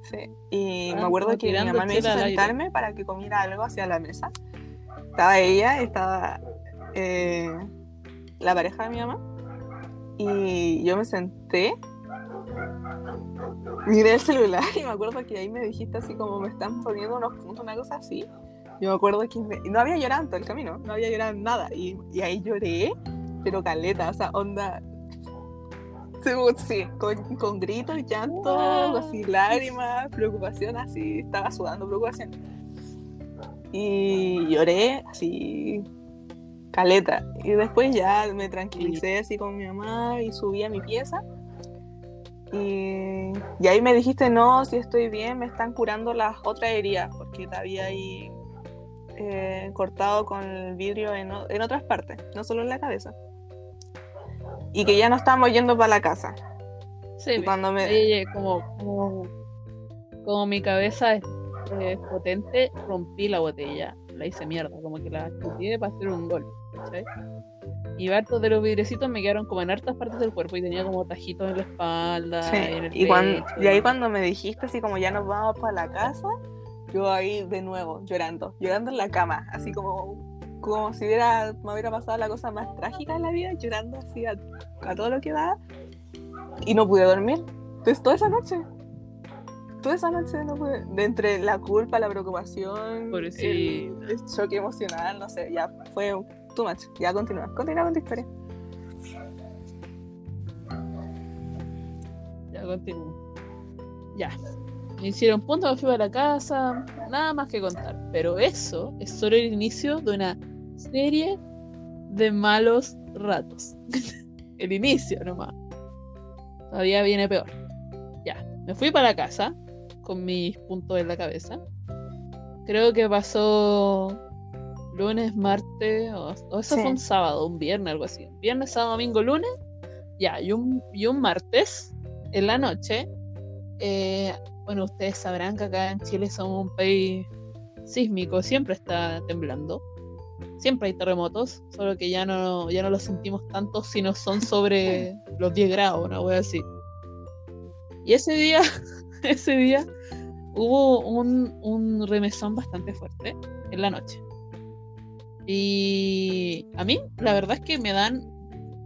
Sí. Y me acuerdo que mi mamá me hizo sentarme para que comiera algo hacia la mesa. Estaba ella, estaba eh, la pareja de mi mamá. Y yo me senté, miré el celular y me acuerdo que ahí me dijiste así como me están poniendo unos puntos, una cosa así. Yo me acuerdo que no había llorado todo el camino, no había llorado nada. Y, y ahí lloré, pero caleta, o sea, onda. Sí, con, con gritos, llanto, así, lágrimas, preocupación, así, estaba sudando preocupación. Y lloré, así, caleta. Y después ya me tranquilicé así con mi mamá y subí a mi pieza. Y, y ahí me dijiste, no, si estoy bien, me están curando las otras heridas, porque todavía ahí eh, cortado con el vidrio en, otras partes, no solo en la cabeza. Y que ya no estamos yendo para la casa. Sí, cuando me... como, como, mi cabeza es, potente, rompí la botella, la hice mierda, como que la escupí para hacer un gol. Y hartos de los vidrecitos me quedaron como en hartas partes del cuerpo y tenía como tajitos en la espalda. y, cuando, y ahí cuando me dijiste así como ya nos vamos para la casa, yo ahí de nuevo llorando, llorando en la cama, así como, como si hubiera, me hubiera pasado la cosa más trágica de la vida, llorando así a, todo lo que da, y no pude dormir. Entonces toda esa noche, toda esa noche no pude, de entre la culpa, la preocupación, el, el, choque emocional, no sé, ya fue too much. Ya continúa, continúa con tu historia. Ya continúo. Ya. Me hicieron punto, me fui a la casa, nada más que contar. Pero eso es solo el inicio de una serie de malos ratos. el inicio nomás. Todavía viene peor. Ya, me fui para la casa con mis puntos en la cabeza. Creo que pasó lunes, martes, o, eso fue un sábado, un viernes, algo así. Viernes, sábado, domingo, lunes. Ya, y un, y un martes en la noche eh, bueno, ustedes sabrán que acá en Chile somos un país sísmico, siempre está temblando. Siempre hay terremotos, solo que ya no, ya no los sentimos tanto si no son sobre los 10 grados, una wea así. Y ese día, ese día hubo un, un remesón bastante fuerte en la noche. Y a mí, la verdad es que me dan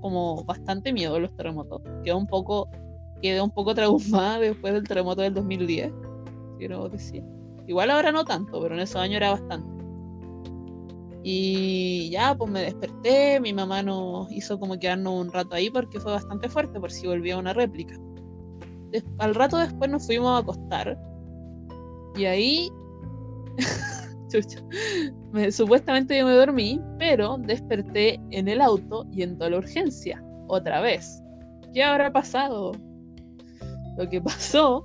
como bastante miedo los terremotos. Quedo un poco quedé un poco traumada después del terremoto del 2010, quiero decir. Igual ahora no tanto, pero en esos años era bastante. Y ya, pues me desperté, mi mamá nos hizo como quedarnos un rato ahí porque fue bastante fuerte, por si volvía una réplica. al rato después nos fuimos a acostar Y ahí, supuestamente yo me dormí, pero desperté en el auto yendo a la urgencia, otra vez. ¿Qué habrá pasado? Lo que pasó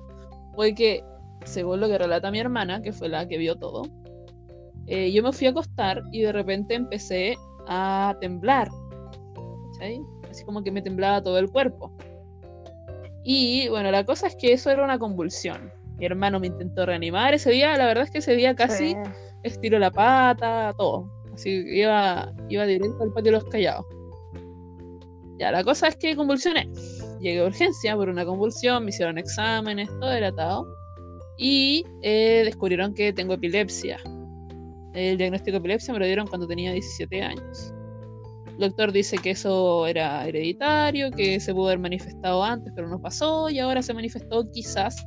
fue que, según lo que relata mi hermana, que fue la que vio todo, eh, yo me fui a acostar y de repente empecé a temblar. Así como que me temblaba todo el cuerpo. Y bueno, la cosa es que eso era una convulsión. Mi hermano me intentó reanimar ese día, la verdad es que ese día casi estiró la pata, todo. Así iba, iba directo al patio de los callados. Ya, la cosa es que convulsioné. Llegué a urgencia por una convulsión, me hicieron exámenes, todo era atado. Y eh, descubrieron que tengo epilepsia. El diagnóstico de epilepsia me lo dieron cuando tenía 17 años. El doctor dice que eso era hereditario, que se pudo haber manifestado antes, pero no pasó, y ahora se manifestó quizás,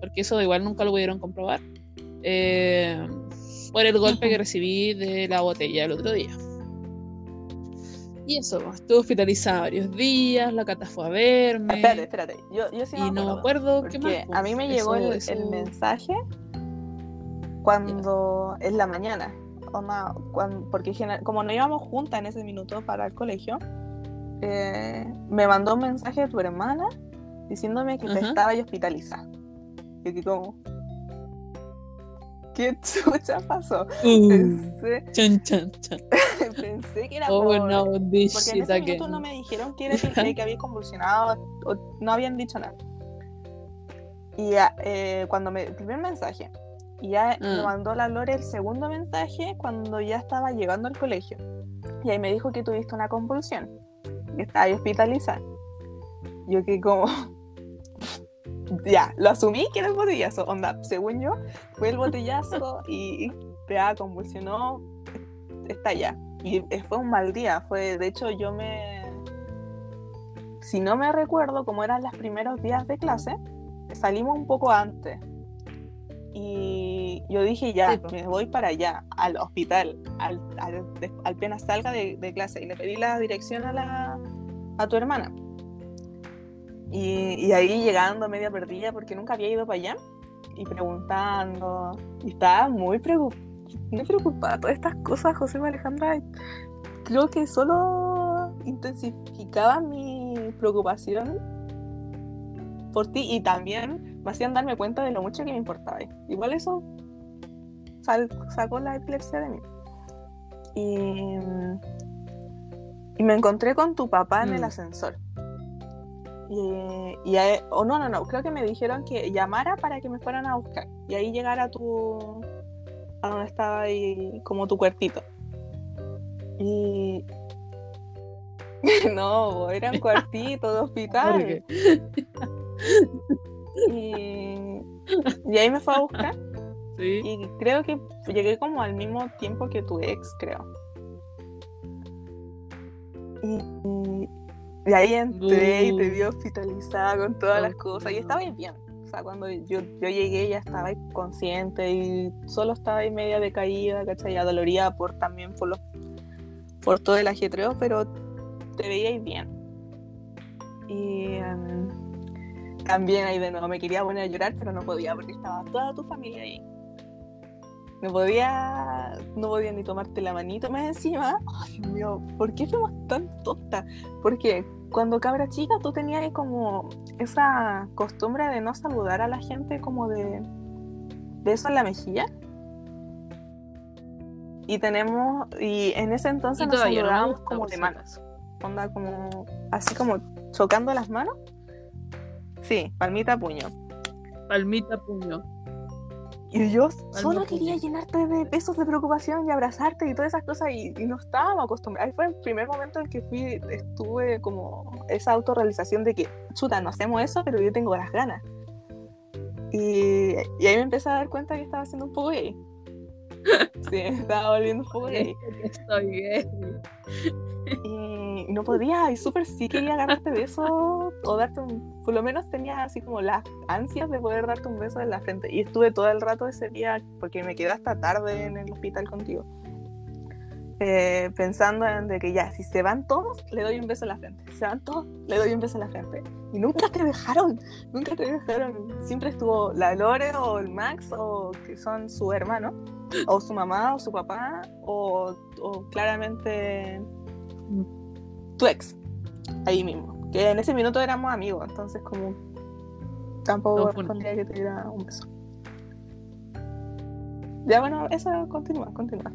porque eso igual nunca lo pudieron comprobar, eh, por el golpe que recibí de la botella el otro día. Y eso, estuve hospitalizada varios días, la cata fue a verme. Espérate, espérate. Yo, yo sí y no me acuerdo qué más. A mí me pues, llegó el, el, mensaje cuando es la mañana porque como no íbamos juntas en ese minuto para el colegio, eh, me mandó un mensaje de tu hermana diciéndome que te estaba hospitalizada. Y que como, ¿qué chucha pasó? Uh, pensé, chan, chan, chan. pensé que era oh, por... no, porque en ese minuto no me dijeron que, era que había convulsionado o no habían dicho nada. Y eh, cuando me... El primer mensaje, y ya me ah. mandó la Lore el segundo mensaje cuando ya estaba llegando al colegio. Y ahí me dijo que tuviste una convulsión, que estaba hospitalizada. Yo que como... ya, lo asumí que era el botellazo. Onda, según yo, fue el botellazo y PA convulsionó, está ya. Y fue un mal día. Fue, de hecho, yo me. Si no me recuerdo, como eran los primeros días de clase, salimos un poco antes. Y yo dije, ya, me voy para allá, al hospital, al, al, apenas salga de, clase. Y le pedí la dirección a, la, a tu hermana. Y, y, ahí llegando media perdida, porque nunca había ido para allá, y preguntando. Y estaba muy, muy preocupada. Todas estas cosas, José Alejandra, creo que solo intensificaba mi preocupación por ti y también me hacían darme cuenta de lo mucho que me importaba. Igual eso sacó la epilepsia de mí. Y, y, me encontré con tu papá en el mm. ascensor. Y, y o no, no, no, creo que me dijeron que llamara para que me fueran a buscar. Y ahí llegara tu. a donde estaba ahí, como tu cuartito. Y. no, era un cuartito de hospital. Y, y ahí me fue a buscar. Y creo que llegué como al mismo tiempo que tu ex, creo. Y, y ahí entré y te vi hospitalizada con todas las cosas. Y estaba bien. O sea, cuando yo, yo llegué ya estaba consciente y solo estaba ahí media decaída, ¿cachai? Ya dolorida por, también por, los, por todo el ajetreo, pero te veíais bien. Y... Em, también ahí de nuevo me quería poner a llorar, pero no podía porque estaba toda tu familia ahí. No podía, no podía ni tomarte la manito más encima. Ay, Dios mío, ¿por qué fuimos tan tontas? Porque cuando cabra chica tú tenías como esa costumbre de no saludar a la gente como de, de eso en la mejilla. Y tenemos, y en ese entonces nos saludábamos como de manos. Onda como, así como chocando las manos. Sí, palmita puño. Palmita puño. Y yo solo quería llenarte de besos de preocupación y abrazarte y todas esas cosas y, no estábamos acostumbrados. Ahí fue el primer momento en que fui, estuve como esa autorrealización de que, chuta, no hacemos eso, pero yo tengo las ganas. Y, y ahí me empecé a dar cuenta que estaba haciendo un poco gay. Sí, estaba volviendo un poco gay. Estoy gay. Y no podía, y súper sí quería agarrarte beso o darte un. Por lo menos tenía así como las ansias de poder darte un beso en la frente. Y estuve todo el rato ese día, porque me quedé hasta tarde en el hospital contigo. Eh, pensando en de que ya, si se van todos, le doy un beso en la frente. Si se van todos, le doy un beso en la frente. Y nunca te dejaron, nunca te dejaron. Siempre estuvo la Lore o el Max, o que son su hermano, o su mamá, o su papá, o, o claramente tu ex, ahí mismo. Que en ese minuto éramos amigos, entonces como tampoco respondía que te diera un beso. Ya bueno, eso continúa, continúa.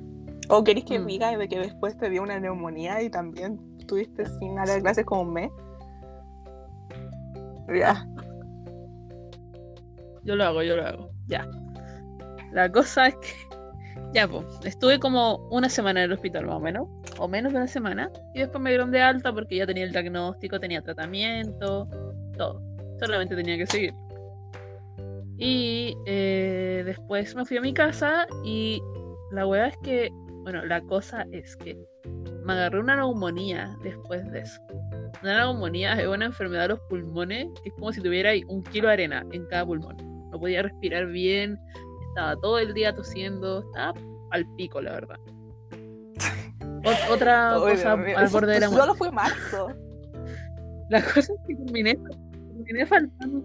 ¿O queréis que mm. diga de que después te dio una neumonía y también estuviste sin dar clases como un mes? Ya. Yo lo hago, yo lo hago. Ya. La cosa es que. Ya, pues. Estuve como una semana en el hospital, más o menos. O menos de una semana. Y después me dieron de alta porque ya tenía el diagnóstico, tenía tratamiento, todo. Solamente tenía que seguir. Y eh, después me fui a mi casa y la weá es que bueno, la cosa es que me agarré una neumonía después de eso. Una neumonía es una enfermedad de los pulmones que es como si tuviera un kilo de arena en cada pulmón. No podía respirar bien, estaba todo el día tosiendo, estaba al pico, la verdad. otra cosa al borde de la muerte. Solo fue marzo. La cosa es que terminé, terminé faltando.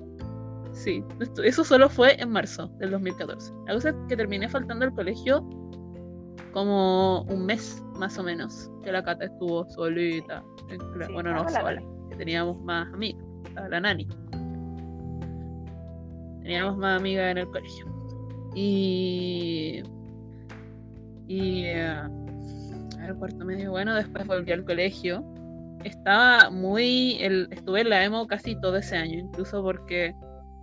Sí, eso solo fue en marzo del 2014. La cosa es que terminé faltando al colegio como un mes más o menos que la Cata estuvo solita. bueno, no sola, que teníamos más amigas, la Nani. Teníamos más amigas en el colegio. Y. Y. Uh, el cuarto medio, bueno, después volví al colegio. Estaba muy. El, estuve en la emo casi todo ese año, incluso porque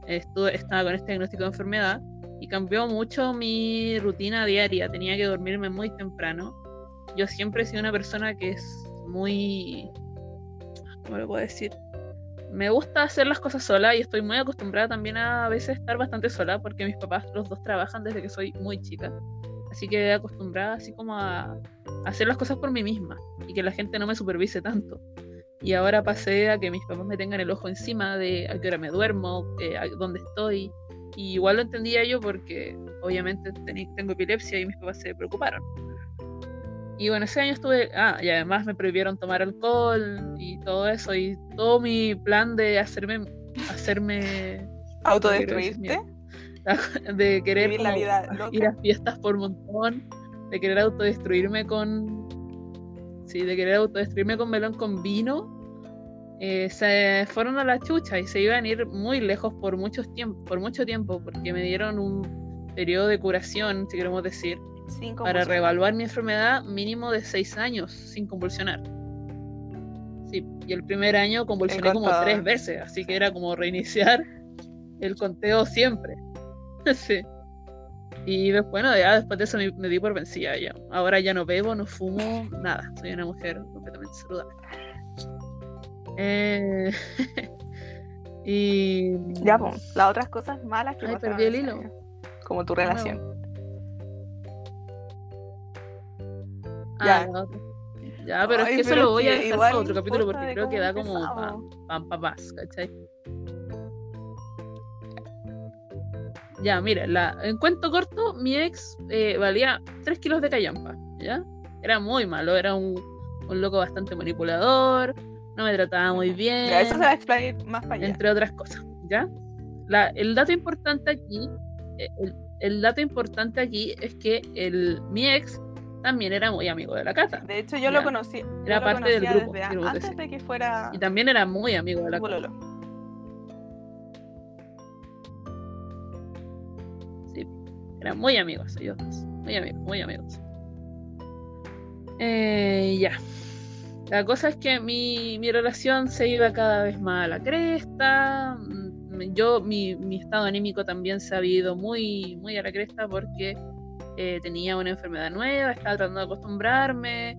estuve, estaba con este diagnóstico de enfermedad y cambió mucho mi rutina diaria. Tenía que dormirme muy temprano. Yo siempre he sido una persona que es muy... ¿Cómo lo puedo decir? Me gusta hacer las cosas sola y estoy muy acostumbrada también a, veces estar bastante sola porque mis papás los dos trabajan desde que soy muy chica. Así que acostumbrada así como a, hacer las cosas por mí misma y que la gente no me supervise tanto. Y ahora pasé a que mis papás me tengan el ojo encima de a qué hora me duermo, eh, a dónde estoy, y igual lo entendía yo porque obviamente tengo epilepsia y mis papás se preocuparon. Y bueno, ese año estuve, ah, y además me prohibieron tomar alcohol y todo eso, y todo mi plan de hacerme, hacerme... ¿Autodestruirte? De querer ir a fiestas por montón, de querer autodestruirme con... Sí, de querer autodestruirme con melón con vino eh, se fueron a la chucha y se iban a ir muy lejos por, muchos tiempo, por mucho tiempo, porque me dieron un periodo de curación, si queremos decir, para reevaluar mi enfermedad mínimo de seis años sin convulsionar. Sí, y el primer año convulsioné como tres veces, así que era como reiniciar el conteo siempre. sí. Y bueno, ya después de eso me, di por vencida ya. Ahora ya no bebo, no fumo, nada. Soy una mujer completamente saludable. Eh, y. Ya, pues, las otras cosas malas que. Ay, perdí el hilo. Como tu relación. Ah, ya. ya, pero es que eso lo voy a dejar para otro capítulo porque creo que da como pan pa, ¿cachai? Ya, mira, la, en cuento corto, mi ex eh, valía 3 kilos de callampa, ¿ya? Era muy malo, era un, un loco bastante manipulador, no me trataba muy bien. eso se va a explicar más para allá. Entre otras cosas, ¿ya? el dato importante aquí, eh, el, dato importante aquí es que el, mi ex también era muy amigo de la Cata. De hecho, yo lo conocí. Era parte del grupo. antes de que fuera. Y también era muy amigo de la Cata. Sí, eran muy amigos ellos Muy amigos, muy amigos. Eh, ya. La cosa es que mi, relación se iba cada vez más a la cresta. Mm, yo, mi, estado anímico también se ha ido muy, muy a la cresta porque eh, tenía una enfermedad nueva, estaba tratando de acostumbrarme.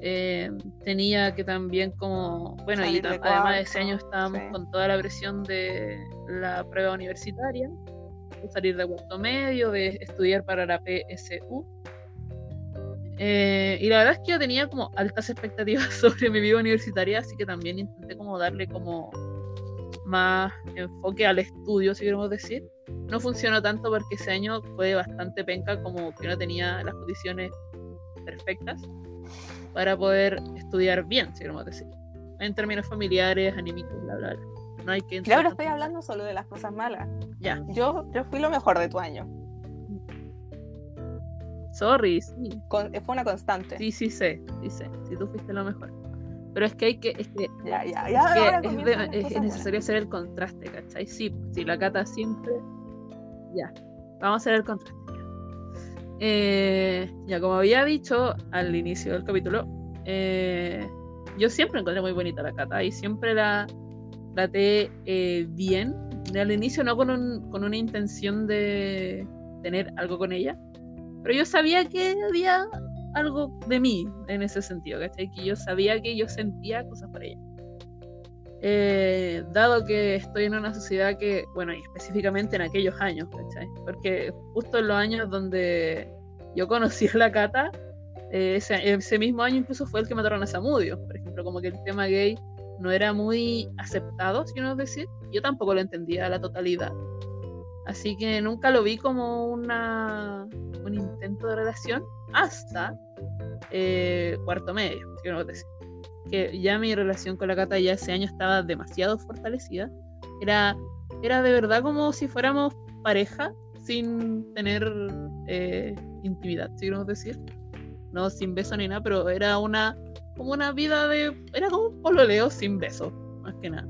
Eh, tenía que también como, bueno, y además de ese año estábamos con toda la presión de la prueba universitaria, de salir de cuarto medio, de estudiar para la PSU. Eh, y la verdad es que yo tenía como altas expectativas sobre mi vida universitaria, así que también intenté como darle como más enfoque al estudio, si queremos decir. No funcionó tanto porque ese año fue bastante penca, como que no tenía las condiciones perfectas. para poder estudiar bien, si queremos decir. En términos familiares, anímicos, bla, bla, bla. No hay que... Ahora estoy hablando solo de las cosas malas. Ya. Yo, yo fui lo mejor de tu año. Sorry, sí. Con- fue una constante. Sí, sí sé, sí sé. Si tú fuiste lo mejor. Pero es que hay que... Es que Ya, ya, Es ya. que ahora es, de- es necesario hacer el contraste, ¿cachai? Sí, si la cata siempre. Ya, vamos a hacer el contraste. ya. Eh, ya, como había dicho al inicio del capítulo, eh, yo siempre encontré muy bonita la cata y siempre la traté eh, bien. Al inicio no con, un- con una intención de tener algo con ella, pero yo sabía que había algo de mí en ese sentido, ¿cachai? Que yo sabía que yo sentía cosas por ella. Eh, dado que estoy en una sociedad que, bueno, y específicamente en aquellos años, ¿cachai? Porque justo en los años donde yo conocí a la Cata, eh, ese, ese mismo año incluso fue el que mataron a Samudio, por ejemplo, como que el tema gay no era muy aceptado, si uno decir, yo tampoco lo entendía a la totalidad. Así que nunca lo vi como una, un intento de relación hasta eh, cuarto medio, decir que ya mi relación con la Cata ya ese año estaba demasiado fortalecida. Era, era de verdad como si fuéramos pareja sin tener eh, intimidad, si queremos decir. No sin beso ni nada, pero era una como una vida de. Era como un pololeo sin beso, más que nada.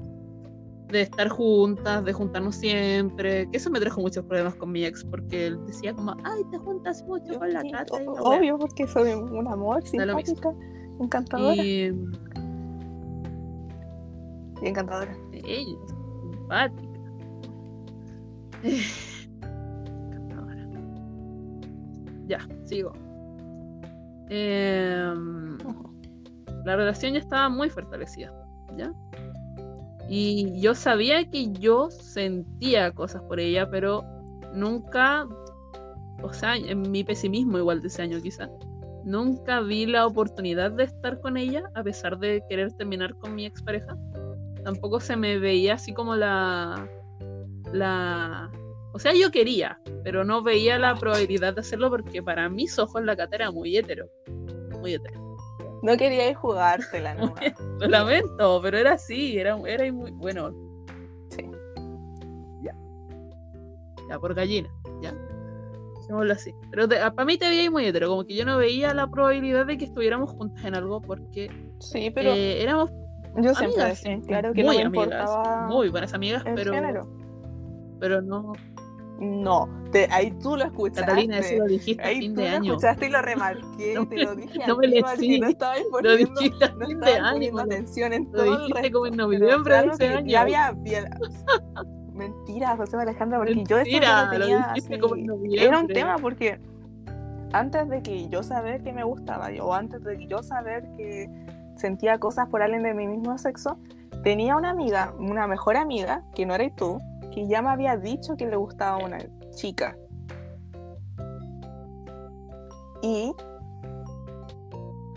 De estar juntas, de juntarnos siempre. Que eso me trajo muchos problemas con mi ex, porque él decía como, ay, te juntas mucho con la Sí, Cata. wea". Obvio, porque soy un amor, simpática, encantadora. Y Y encantadora. Ella, simpática. Encantadora. Ya, sigo. Em, la relación ya estaba muy fortalecida, ¿ya? Y yo sabía que yo sentía cosas por ella, pero nunca, o sea, en mi pesimismo igual de ese año quizá, nunca vi la oportunidad de estar con ella, a pesar de querer terminar con mi expareja. Tampoco se me veía así como la la o sea yo quería pero no veía la probabilidad de hacerlo porque para mis ojos la cata era muy hetero muy hetero No quería ir jugártela nomás. lo lamento pero era así era, era muy bueno Sí. ya ya por gallina ya Dejémoslo así pero te- para mí te veía muy hetero como que yo no veía la probabilidad de que estuviéramos juntas en algo porque Sí, pero eh, éramos yo siempre amigas, decía, claro que no muy me amigas importaba muy buenas amigas pero género. pero no No, te- ahí tú lo escuchaste. Catalina, eso lo dijiste a Ahí fin tú de lo año. escuchaste y lo remarqué, No te lo dije no me le sí, no estabas Lo poniendo, dijiste a no fin de año. poniendo Lo, atención en lo todo el dijiste resto. como en noviembre de ese año. Ya había Mentira, José Alejandra, porque yo eso Mentira, lo lo tenía dijiste así- como en noviembre. Era un tema porque antes de que yo saber que me gustaba o antes de que yo saber que sentía cosas por alguien de mi mismo sexo, tenía una amiga, una mejor amiga, que no eres tú, que ya me había dicho que le gustaba una chica. Y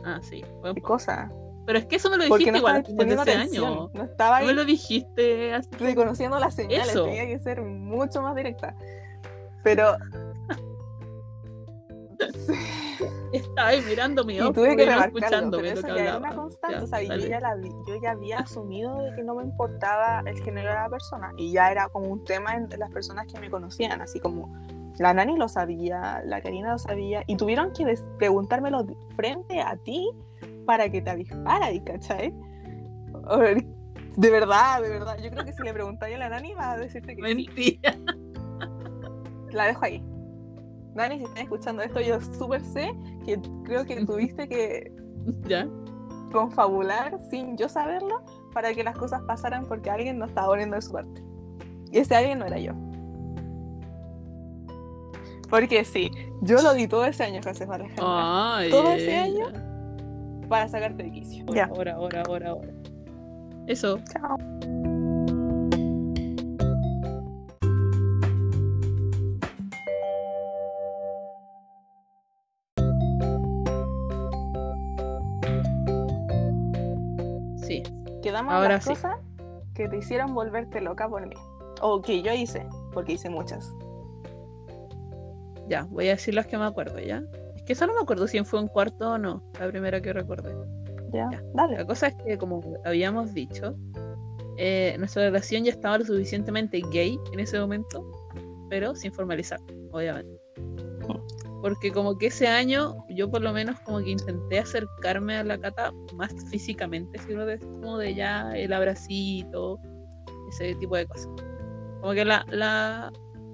Ah, sí. qué cosa, Pero es que eso me lo dijiste no igual estaba a fines de poniendo ese año. no estaba No me ahí lo dijiste así. reconociendo las señales, Eso. tenía que ser mucho más directa. Pero Estaba ahí mirando mi ojo tuve que no pero lo que ya era hablaba. una constante, Ya, o sea, yo ya, la vi- yo ya había asumido de que no me importaba el género de la persona y ya era como un tema entre las personas que me conocían, así como la Nani lo sabía, la Karina lo sabía y tuvieron que preguntármelo frente a ti para que te avispara, ¿y ¿cachai? De verdad, de verdad, yo creo que si le preguntáis a la Nani va a decirte que sí. Mentira. La dejo ahí. Nani, si estás escuchando esto, yo súper sé que creo que tuviste que Ya. confabular sin yo saberlo para que las cosas pasaran porque alguien no estaba poniendo de su parte. Y ese alguien no era yo. Porque sí, yo lo di todo ese año, José Alejandra, Todo ese año. para sacarte de quicio. Ahora, ahora, ahora, ahora. Eso. Chao. Quedamos Ahora las sí. cosas que te hicieron volverte loca por mí. O que yo hice, porque hice muchas. Ya, voy a decir las que me acuerdo, ¿ya? Es que eso no me acuerdo si fue un cuarto o no, la primera que recordé. Ya, dale. La cosa es que, como habíamos dicho, eh, nuestra relación ya estaba lo suficientemente gay en ese momento, pero sin formalizar, obviamente. Porque como que ese año yo por lo menos como que intenté acercarme a la cata más físicamente, sino de, como de ya el abracito, ese tipo de cosas. Como que la, la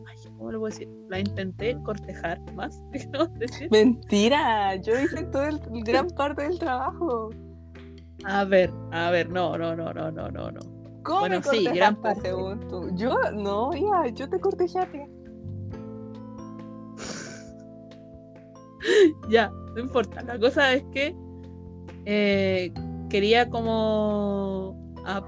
ay, ¿cómo lo puedo decir? La intenté cortejar más. Mentira, yo hice todo el gran parte del trabajo. A ver, a ver, no, no, no, no, no, no, no. ¿Cómo Bueno, me sí, gran parte. según tú? Yo, no, ya, yo te cortejé a ti. Ya, no importa. La cosa es que eh, quería como... ah,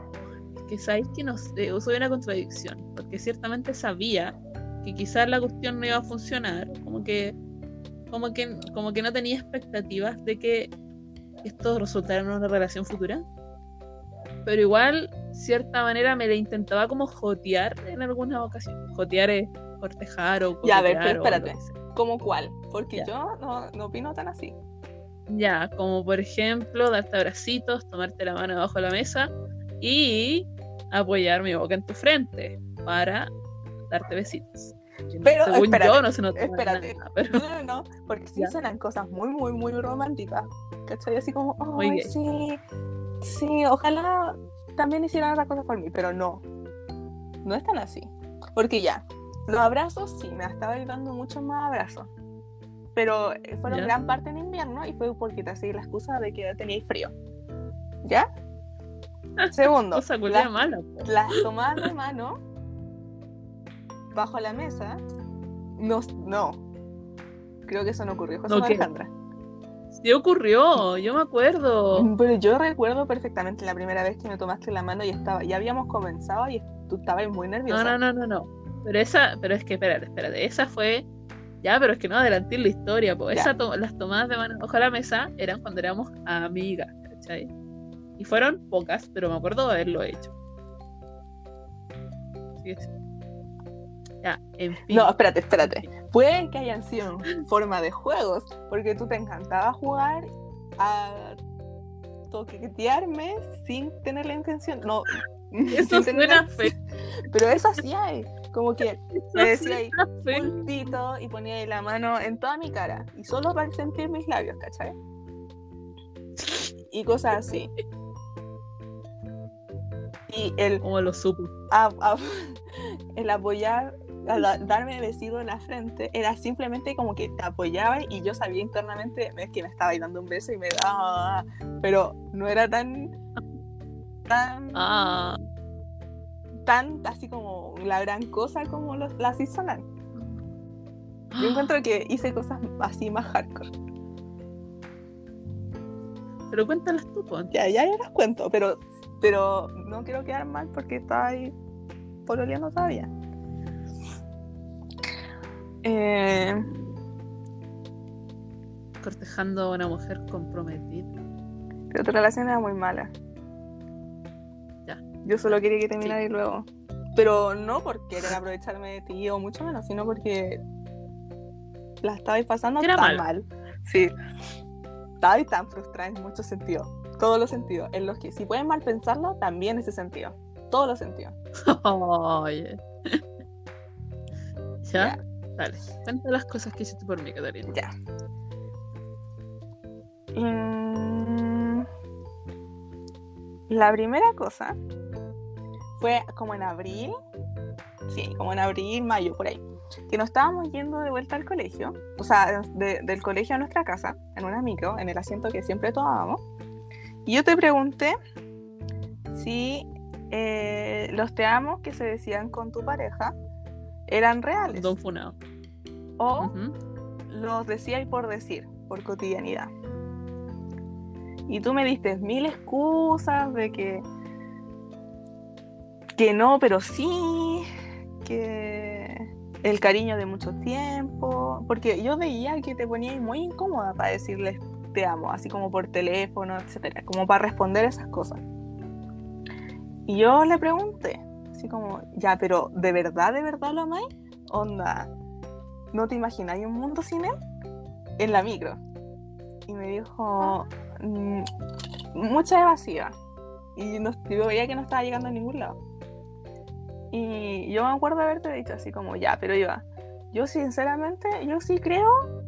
que sabéis que no sé, soy una contradicción, porque ciertamente sabía que quizás la cuestión no iba a funcionar, como que, como que, como que no tenía expectativas de que esto resultara en una relación futura. Pero igual, cierta manera, me la intentaba como jotear en algunas ocasiones. Jotear es cortejar o Ya, a ver, pero espérate. ¿Cómo cuál? Porque Ya. yo no, no opino tan así. Ya, como por ejemplo, darte abracitos, tomarte la mano debajo de la mesa y apoyar mi boca en tu frente para darte besitos. Pero, Según espérate, yo, no se nota espérate. nada, pero No, no, no, porque sí suenan cosas muy, muy, muy románticas. ¿Cachai? Así como, gay. sí, sí, ojalá también hicieran otras cosas por mí, pero no. No es tan así. Porque ya, los abrazos sí, me estaba dando muchos más abrazos. Pero eh, fueron Ya. gran parte en invierno y fue porque te hacía la excusa de que teníais frío. ¿Ya? Segundo, cosa culia la- mala. po. las tomadas de mano bajo la mesa, no, no. Creo que eso no ocurrió, José ¿No? Alejandra. Sí ocurrió, yo me acuerdo. Pero yo recuerdo perfectamente la primera vez que me tomaste la mano y estaba, ya habíamos comenzado y tú estabas muy nerviosa. No, no, no, no, no. Pero esa, pero es que, espérate, espérate, esa fue. Ya, pero es que no adelanté la historia, pues. Esa to- las tomadas de mano bajo la mesa eran cuando éramos amigas, ¿cachai? Y fueron pocas, pero me acuerdo de haberlo hecho. Sí, sí. Ya, en fin. No, espérate, espérate. Puede que hayan sido en forma de juegos, porque tú te encantaba jugar a toquetearme sin tener la intención. No, Eso suena feo. Pero eso sí hay. Como que me decía ahí, pulpito y ponía ahí la mano en toda mi cara. Y solo para sentir mis labios, ¿cachai? Y cosas así. Y el, Como lo supo. a- a- el apoyar, darme besito en la frente, era simplemente como que te apoyaba y yo sabía internamente es que me estaba ahí dando un beso y me daba. Pero no era tan. tan. Ah, tan así como la gran cosa como los, las hizonas. Yo encuentro que hice cosas así más hardcore. pero cuéntalas tú. Ya, ya, ya las cuento, pero, pero no quiero quedar mal porque estaba ahí pololeando todavía. Eh, Cortejando a una mujer comprometida. pero tu relación era muy mala. Yo solo quería que terminara y luego. Pero no por querer aprovecharme de ti o mucho menos, sino porque la estabais pasando Era tan mal. mal. Sí. Estabais tan frustrada en muchos sentidos. Todos los sentidos. En los que si pueden mal pensarlo, también ese sentido. Todos los sentidos. Oye. ¿Ya? Ya. Dale. Cuenta las cosas que hiciste por mí, Catarina. Ya. Mm, La primera cosa fue como en abril, sí, como en abril, mayo, por ahí, que nos estábamos yendo de vuelta al colegio, o sea, de- del colegio a nuestra casa, en una micro, en el asiento que siempre tomábamos, y yo te pregunté si eh, los te amo que se decían con tu pareja eran reales Don Funado. o los decía y por decir, por cotidianidad. Y tú me diste mil excusas de que que no, pero sí, que el cariño de mucho tiempo, porque yo veía que te ponías muy incómoda para decirles te amo, así como por teléfono, etcétera, como para responder esas cosas. Y yo le pregunté, así como, ya, pero ¿de verdad, de verdad lo amáis? Onda, ¿no te imagináis un mundo sin él? en la micro. Y me dijo, mm, mucha evasiva. Y no, yo veía que no estaba llegando a ningún lado. Y yo me acuerdo de haberte dicho así como, ya, pero iba, yo sinceramente, yo sí creo,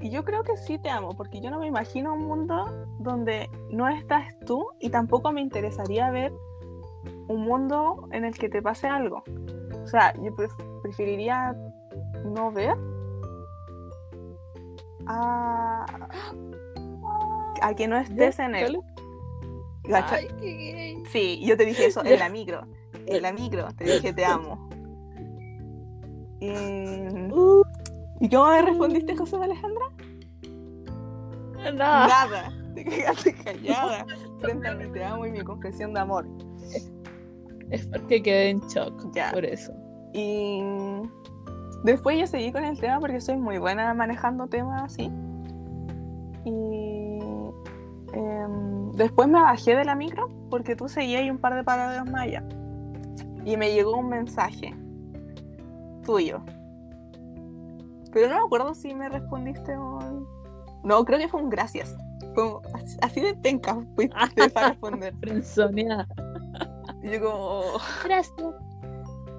y yo creo que sí te amo, porque yo no me imagino un mundo donde no estás tú y tampoco me interesaría ver un mundo en el que te pase algo. O sea, yo preferiría no ver a, a que no estés en él. Sí, yo te dije eso en la micro. En la micro te dije te amo. Y, uh. ¿Y cómo me respondiste, José Alejandra? Nada. Nada. Te quedaste callada frente a mi te amo y mi confesión de amor. Es porque quedé en shock ya. por eso. Y después yo seguí con el tema porque soy muy buena manejando temas así. Y em, después me bajé de la micro porque tú seguías ahí un par de paradas más allá. Y me llegó un mensaje tuyo. Pero no me acuerdo si me respondiste o... No, creo que fue un gracias. Como, así de tenca fuiste para responder. Y yo como... Gracias.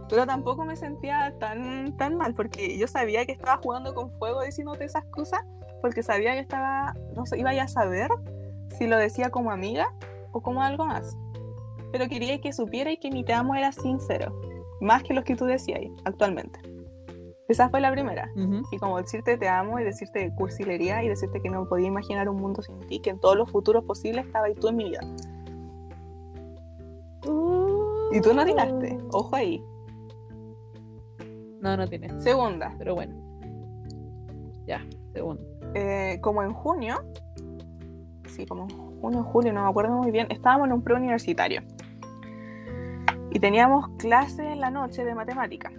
Pero tampoco me sentía tan, tan mal porque yo sabía que estaba jugando con fuego diciéndote esas cosas porque sabía que estaba, no sé, iba ya a saber si lo decía como amiga o como algo más. Pero quería que supiera y que mi te amo era sincero, más que los que tú decías actualmente. Esa fue la primera. Y como decirte te amo y decirte cursilería y decirte que no podía imaginar un mundo sin ti, que en todos los futuros posibles estaba ahí tú en mi vida. Y tú no tiraste, ojo ahí. No, no tiene. Segunda. Pero bueno. Ya, segunda. Eh, como en junio, sí, como en junio, julio, no me acuerdo muy bien, estábamos en un preuniversitario. Y teníamos clase en la noche de matemática.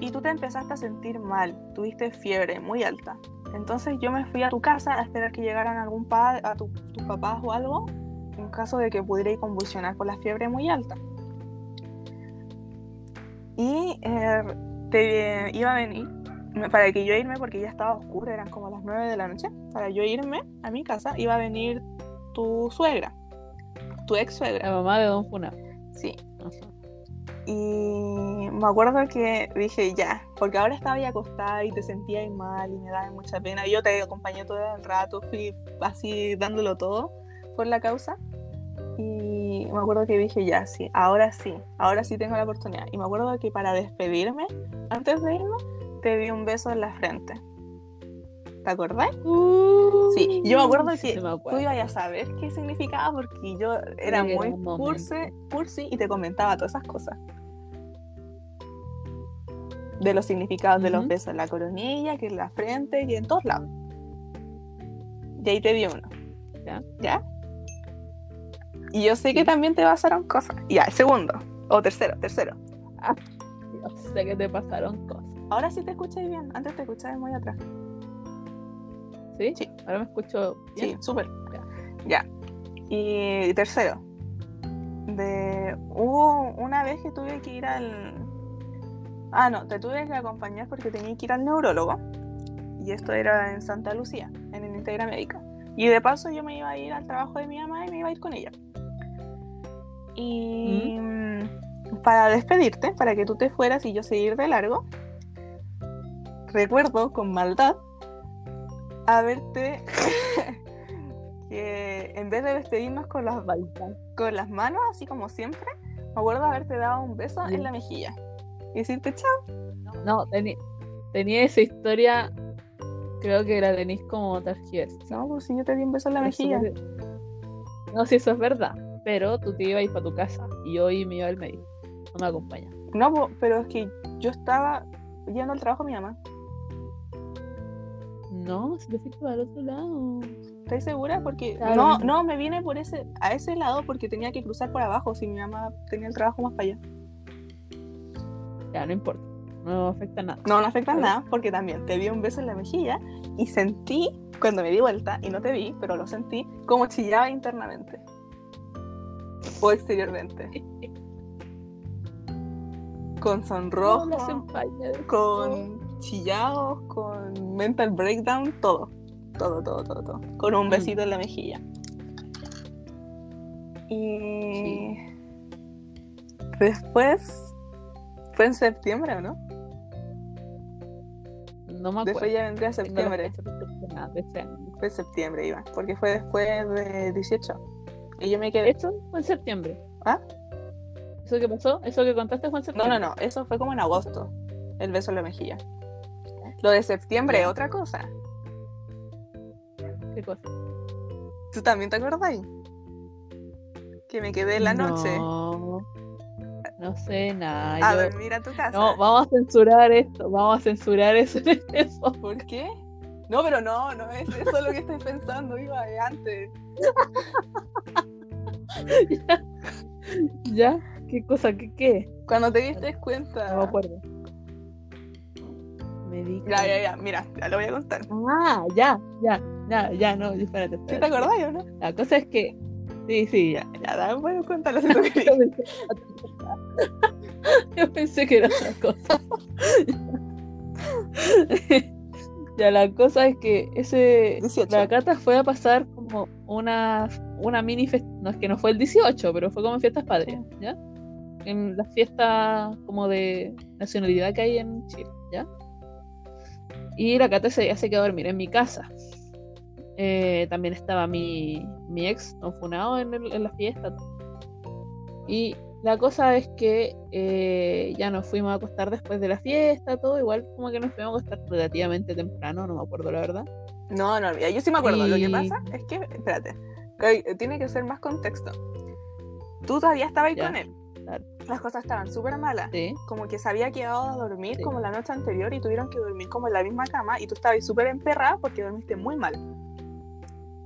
Y tú te empezaste a sentir mal, tuviste fiebre muy alta. Entonces yo me fui a tu casa a esperar que llegaran algún padre, a tus papás o algo, en caso de que pudiera convulsionar por la fiebre muy alta. Y eh, te iba a venir para que yo irme, porque ya estaba oscuro, eran como las 9 de la noche, para yo irme a mi casa, iba a venir tu suegra, tu ex suegra. La mamá de Don Funa. Sí. Y me acuerdo que dije ya, porque ahora estaba ya acostada y te sentía mal y me daba mucha pena. Yo te acompañé todo el rato, fui así dándolo todo por la causa. Y me acuerdo que dije, ya, sí, ahora sí, ahora sí tengo la oportunidad. Y me acuerdo que para despedirme, antes de irme, te di un beso en la frente. ¿Te acordás? Uh, sí, yo me acuerdo que tú ibas a saber qué significaba porque yo era muy cursi, cursi y te comentaba todas esas cosas. De los significados de los besos en la coronilla, que en la frente, que en todos lados. Y ahí te di uno. ¿Ya? ¿Ya? Y yo sé que también te pasaron cosas. Ya, el segundo. O tercero, tercero. Ah, yo sé que te pasaron cosas. Ahora sí te escuché bien. Antes te escuchabas muy atrás. ¿Sí? Sí. Ahora me escucho bien. Sí, súper. Ya. Y tercero. De... Hubo una vez que tuve que ir al... Ah, no, te tuve que acompañar porque tenía que ir al neurólogo. Y esto era en Santa Lucía, en el Integra Médica. Y de paso yo me iba a ir al trabajo de mi mamá y me iba a ir con ella. Y mm, para despedirte, para que tú te fueras y yo seguir de largo, recuerdo con maldad haberte que en vez de despedirnos con las, con las manos, así como siempre, me acuerdo haberte dado un beso en la mejilla y decirte chao. No, tenía esa historia, creo que la tenéis como tarjeta. No, pues si yo te di un beso en la mejilla. No, si eso es verdad pero tú te ibas a ir para tu casa y yo me iba al médico. No me acompaña. No, pero es que yo estaba yendo al trabajo de mi mamá. No, si te fuiste para el otro lado. ¿Estás segura? Porque no, no, me vine por ese, a ese lado porque tenía que cruzar por abajo si mi mamá tenía el trabajo más para allá. Ya, no importa. No afecta nada. No, no afecta nada porque también te vi un beso en la mejilla y sentí, cuando me di vuelta, y no te vi, pero lo sentí, como chillaba internamente o exteriormente. Con sonrojo, con chillados, con mental breakdown, todo. Todo, todo, todo, todo. Con un Mm. besito en la mejilla. Y después fue en septiembre, ¿o no? No me acuerdo. Después ya vendría septiembre. perfecta de ese año. Fue septiembre, iba. Porque fue después de 18. Y yo me quedé. Eso fue en septiembre. ¿Ah? ¿Eso que pasó? ¿Eso que contaste fue en No, septiembre? no, no. Eso fue como en agosto. El beso en la mejilla. Lo de septiembre es Ya. otra cosa. ¿Qué cosa? ¿Tú también te acuerdas? Que me quedé en la noche No, no sé nada. a yo- dormir a tu casa. No, vamos a censurar esto. Vamos a censurar eso en este. ¿Por qué? No, pero no, no es eso lo que estoy pensando, iba de antes. ¿Ya? ¿Qué cosa? ¿Qué qué? Cuando te diste No cuenta. me acuerdo. Me di Ya, ya, ya, mira, ya lo voy a contar. Ah, ya, ya, ya, ya, no, espérate, ¿Sí espérate. te acordás o no? La cosa es que. Sí, sí, ya. Ya, dame, bueno, cuéntalo si tú querías. Yo pensé, que era otra cosa. ya, la cosa es que ese. 18. La Cata fue a pasar como una, una mini fiesta. No es que no fue el 18, pero fue como en fiestas patrias, ¿ya? En las fiestas como de nacionalidad que hay en Chile, ¿ya? Y la Cata se, se quedó a dormir en mi casa. Eh, también estaba mi, mi ex, no funado, en, el- en la fiesta. Y la cosa es que eh, ya nos fuimos a acostar después de la fiesta, todo. Igual como que nos fuimos a acostar relativamente temprano, no me acuerdo la verdad. No, no. Yo sí me acuerdo. Lo que pasa es que, espérate, que tiene que ser más contexto. Tú todavía estabas ahí Ya, con él. Las cosas estaban súper malas. Sí. Como que se había quedado a dormir Sí. como la noche anterior y tuvieron que dormir como en la misma cama y tú estabas súper emperrada porque dormiste muy mal.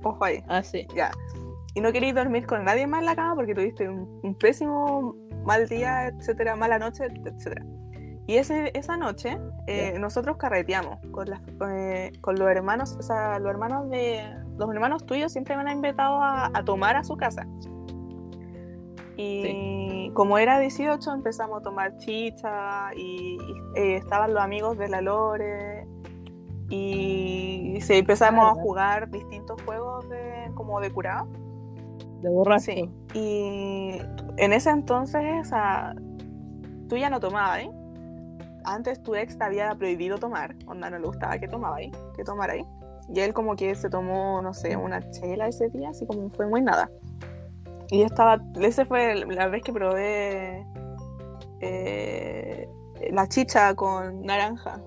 Ojo ahí, Ah, sí. ya. Y no querías dormir con nadie más en la cama porque tuviste un, un pésimo mal día, etcétera, mala noche, etcétera. Y ese, esa noche eh, nosotros carreteamos con, las, eh, con los hermanos, o sea, los hermanos de los hermanos tuyos siempre me han invitado a, a tomar a su casa. Y como era 18 empezamos a tomar chicha y, y, eh, estaban los amigos de la Lore y se empezamos a jugar distintos juegos de, como de curado. De borracho. Sí. Y en ese entonces, tú ya no tomabas, ¿eh? Antes tu ex te había prohibido tomar, onda no le gustaba que tomaba ahí, que tomara ahí. Y él como que se tomó, no sé, una chela ese día, así como fue muy nada. Y yo estaba, esa fue la vez que probé eh, la chicha con naranja,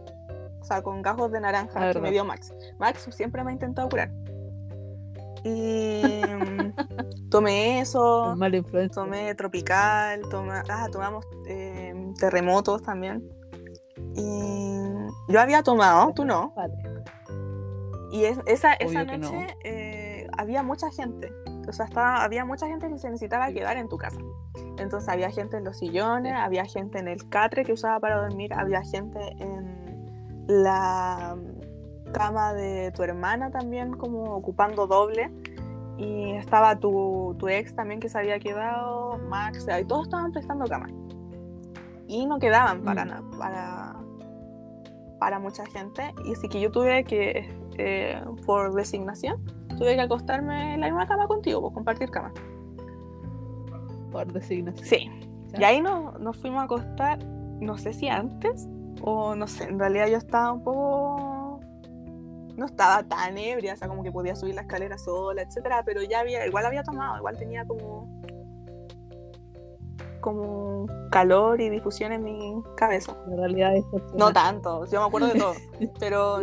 o sea, con gajos de naranja La que me dio Max. Max siempre me ha intentado curar. Y mm, tomé eso, tomé tropical, toma, ah, tomamos eh, terremotos también. Y yo había tomado, tú no. Y es- esa, esa no. noche eh, había mucha gente. O sea, estaba, había mucha gente que se necesitaba quedar en tu casa. Entonces había gente en los sillones, había gente en el catre que usaba para dormir, había gente en la cama de tu hermana también como ocupando doble. Y estaba tu, tu ex también que se había quedado, Max, y todos estaban prestando cama. Y no quedaban para, Mm. para, para mucha gente. Y así que yo tuve que, eh, por designación, tuve que acostarme en la misma cama contigo, pues compartir cama. Por designación. Sí. Ya. Y ahí nos, nos fuimos a acostar, no sé si antes, o no sé, en realidad yo estaba un poco... No estaba tan ebria, o sea, como que podía subir la escalera sola, etcétera, pero ya había, igual había tomado, igual tenía como como calor y difusión en mi cabeza. En realidad es No tanto, yo me acuerdo de todo, pero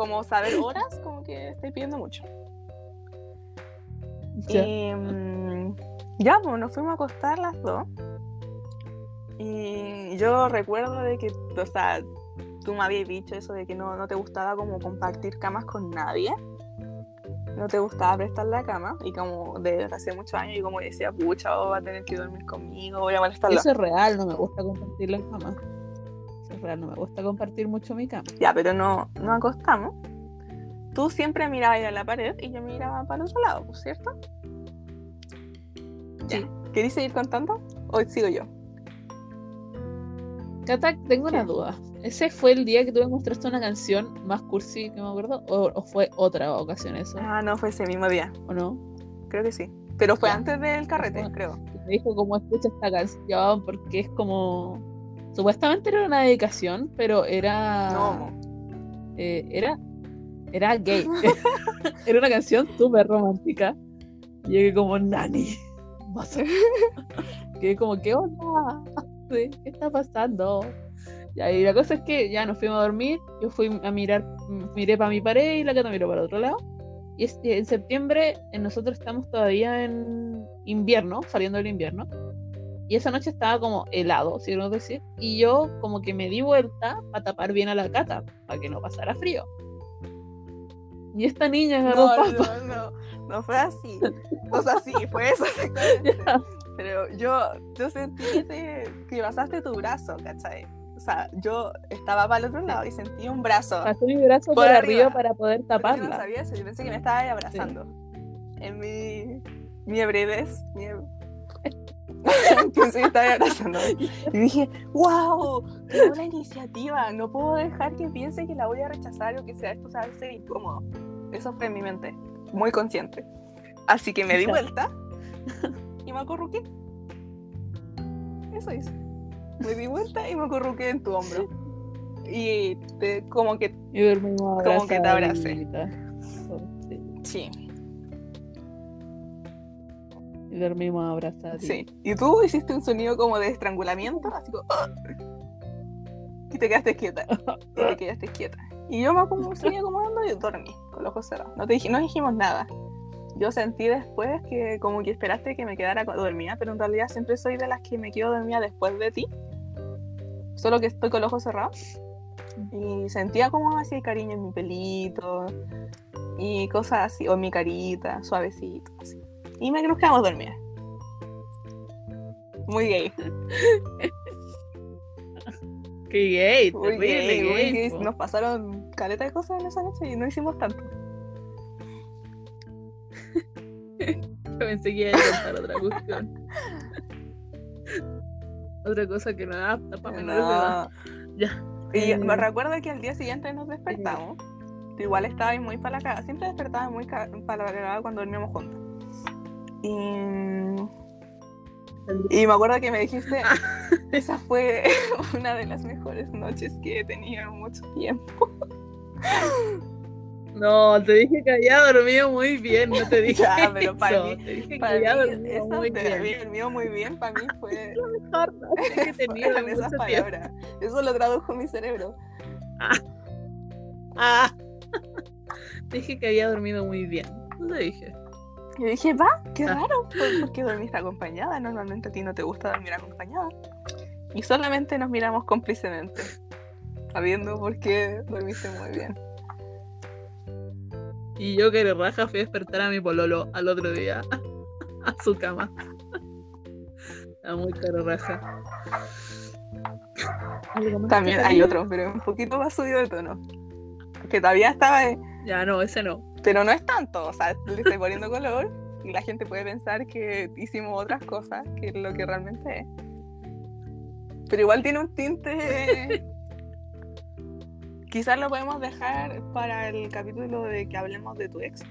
como saber horas, como que estoy pidiendo mucho. Ya. Y mm, ya, pues nos fuimos a acostar las dos. Y yo recuerdo de que, o sea, tú me habías dicho eso de que no, no te gustaba como compartir camas con nadie. No te gustaba prestar la cama. Y como desde hace muchos años, y como decía, pucha, oh, va a tener que dormir conmigo, voy a molestarlo. Eso es real, no me gusta compartir la cama. Real, no me gusta compartir mucho mi cama. Ya, pero no nos acostamos. Tú siempre mirabas a la pared y yo miraba para el otro lado, ¿pues, ¿cierto? Ya. Sí. ¿Queréis seguir contando? ¿O sigo yo? Cata, tengo una duda. ¿Ese fue el día que tú me mostraste una canción más cursi que me acuerdo? ¿O, o fue otra ocasión eso? Ah, no, fue ese mismo día. ¿O no? Creo que sí. Pero fue Ya. antes del carrete, Bueno. creo. Me dijo cómo escucha esta canción porque es como... Supuestamente era una dedicación, pero era... No, eh, era... Era gay. era una canción súper romántica. Y llegué como, Nani. vas a-". Quedé como, ¿qué onda? Sí, ¿Qué está pasando? Ya, y la cosa es que ya nos fuimos a dormir. Yo fui a mirar, miré para mi pared y la Cata miró para otro lado. Y en septiembre nosotros estamos todavía en invierno, saliendo del invierno. Y esa noche estaba como helado, si queremos decir. Y yo como que me di vuelta para tapar bien a la Cata, para que no pasara frío. Y esta niña agarró No, papa. no, no, no fue así. O sea, sí, fue eso. Pero yo, yo sentí que, que pasaste tu brazo, ¿cachai? O sea, yo estaba para el otro lado y sentí un brazo. Pasé mi brazo por, arriba. arriba. para poder Pero yo no taparla. sabía eso, yo pensé que me estaba ahí abrazando. En mi, mi ebredez, mi que estaba abrazando. Y dije, wow, qué buena iniciativa. No puedo dejar que piense que la voy a rechazar o que sea esto va a ser incómodo. Eso fue en mi mente, muy consciente. Así que me di vuelta y me acurruqué. Eso hice. Me di vuelta y me acurruqué en tu hombro. Y te, como que Y Como que te abracé. Sí, Y dormimos abrazadas. sí. Y tú hiciste un sonido como de estrangulamiento, así como. "Ah". Y te quedaste quieta. Y te quedaste quieta. Y yo me como seguí acomodando y dormí con los ojos cerrados. No, te no dijimos nada. Yo sentí después que como que esperaste que me quedara dormida, pero en realidad siempre soy de las que me quedo dormida después de ti. Solo que estoy con los ojos cerrados. Y sentía como así cariño en mi pelito y cosas así, o en mi carita, suavecito, así. Y me nos quedamos dormidas. Muy gay. Qué gay, Muy gay. Nos pasaron caleta de cosas en esa noche y no hicimos tanto. Yo pensé que iba a contar otra cuestión. otra cosa que no es apta para menores de edad. Ya. Y Eh, me recuerdo que al día siguiente nos despertamos. Igual estabas muy para la cagada. Siempre despertabas muy para la cagada cuando dormíamos juntos. Y, y me acuerdo que me dijiste, esa fue una de las mejores noches que he tenido en mucho tiempo. No, te dije que había dormido muy bien, no te dije Ya, pero para eso. mí- te dije que había dormido muy bien. dormido muy bien, para mí fue La mejor noche que he tenido en esas palabras. Eso lo tradujo mi cerebro. Ah. Te dije que había dormido muy bien. No te dije. Y dije, va, qué Ah. raro, ¿por por qué dormiste acompañada? Normalmente a ti no te gusta dormir acompañada. Y solamente nos miramos cómplicemente, sabiendo por qué dormiste muy bien. Y yo que le raja fui a despertar a mi pololo al otro día a su cama. Está muy caro raja. ¿Algo más También hay otro, pero un poquito más subido de tono. Que todavía estaba, de- Ya, no, ese no. pero no es tanto. O sea, le estoy poniendo color y la gente puede pensar que hicimos otras cosas que lo que realmente es. Pero igual tiene un tinte. Quizás lo podemos dejar para el capítulo de que hablemos de tu ex.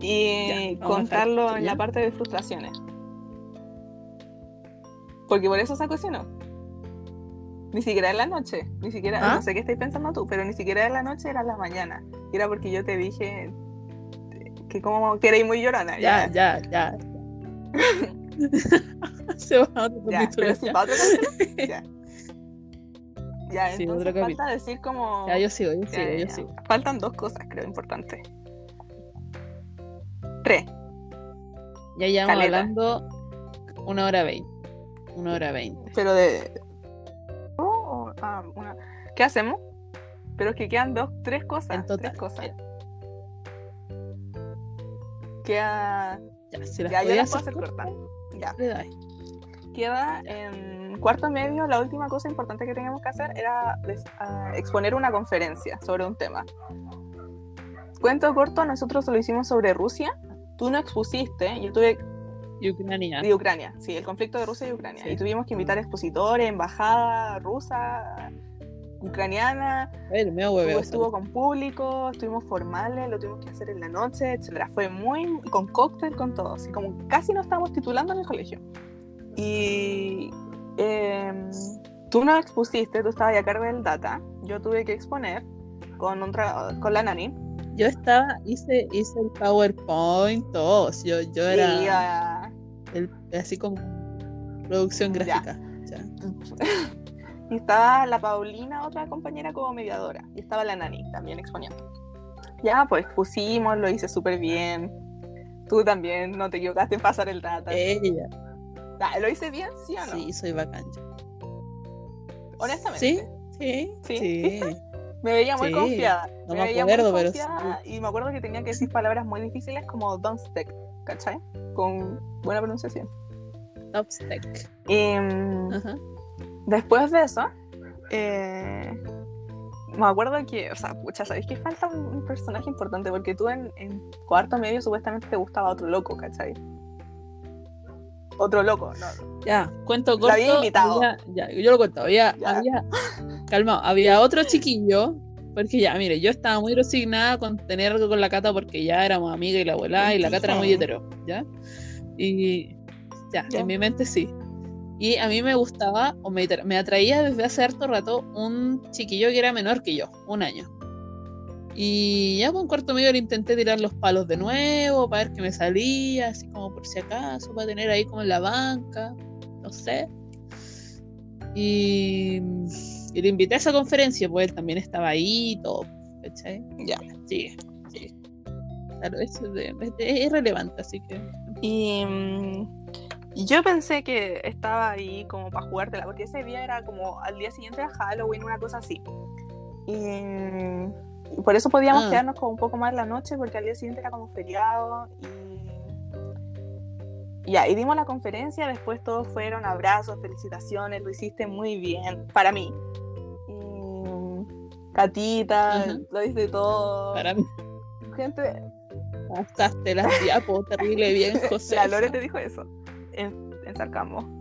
Y Ya, contarlo en la parte de frustraciones. Porque por eso se cocinó. Ni siquiera en la noche, ni siquiera, ¿Ah? no sé qué estáis pensando tú, pero ni siquiera en la noche era en la mañana. Y era porque yo te dije que como que erais muy llorona. Ya, ya, ya. Se va a otro Ya, capítulo, pero ya. para otro capítulo. Ya. Ya, Sí, entonces falta decir como. Ya, yo sigo, yo Ya, sigo, ya, yo ya. sigo. Faltan dos cosas, creo, importantes. Tres. Ya llevamos Caleta. hablando una hora veinte. Una hora veinte. Pero de. Ah, una- ¿Qué hacemos? Pero es que quedan dos, tres cosas. En total. Tres cosas. Queda. ya, si las Ya, yo las puedo hacer cortas. Ya. Queda en cuarto medio. La última cosa importante que teníamos que hacer era exponer una conferencia sobre un tema. Cuento corto, nosotros lo hicimos sobre Rusia. Tú no expusiste, yo tuve y Ucrania. De Ucrania, sí, el conflicto de Rusia y Ucrania. Sí. Y tuvimos que invitar expositores, embajada rusa, ucraniana, El medio estuvo, estuvo con público, estuvimos formales, lo tuvimos que hacer en la noche, etcétera. Fue muy con cóctel, con todo, así como casi nos estábamos titulando en el colegio. Y em, tú no expusiste, tú estabas a cargo del data, yo tuve que exponer con, otra, con la nani. Yo estaba, hice, hice el PowerPoint, todo. Yo, yo era Y, ah, el- así como producción gráfica. ya. y estaba la Paulina, otra compañera como mediadora, y estaba la nani también exponiendo. Ya, pues pusimos, lo hice súper bien. Tú también no te equivocaste en pasar el data. Ella. ¿Lo hice bien, sí o no? Sí, soy bacán. Honestamente. ¿Sí? Sí, ¿Sí? sí. Me veía muy Sí. confiada. No me me veía acuerdo, muy pero confiada y me acuerdo que tenía que decir palabras muy difíciles como don't stick, ¿cachai? Con buena pronunciación. Top stack. Y, Ajá. después de eso, eh, me acuerdo que, o sea, pucha, ¿sabéis que falta un, un personaje importante? Porque tú en, en cuarto medio supuestamente te gustaba otro loco, ¿cachai? Otro loco, no. Ya, cuento Lo corto. había invitado. había- ya, yo lo cuento. Había, Ya. había, calmado, había otro chiquillo, porque ya, mire, yo estaba muy resignada con tener algo con la cata porque ya éramos amigas y la abuela y la cata era muy hetero, ¿ya? Y ya, Ya. en mi mente sí. Y a mí me gustaba, o me, me atraía desde hace harto rato, un chiquillo que era menor que yo, un año. Y ya con cuarto medio le intenté tirar los palos de nuevo para ver qué me salía, así como por si acaso, para tener ahí como en la banca, no sé. Y, y le invité a esa conferencia, pues él también estaba ahí y todo, ¿cachai? Ya. Sí, sí. Claro, eso es, irrelevante, así que. Y, mm, y yo pensé que estaba ahí como para jugártela, porque ese día era como al día siguiente de Halloween, una cosa así. Y, y por eso podíamos Ah. quedarnos como un poco más la noche, porque al día siguiente era como feriado. Y ya, y dimos la conferencia, después todos fueron abrazos, felicitaciones, lo hiciste muy bien, para mí. Catita, Ajá. lo hice todo. Para mí, Gente, pasaste las diapos terrible bien, José. La Lore te dijo eso en, en Sarcasmo.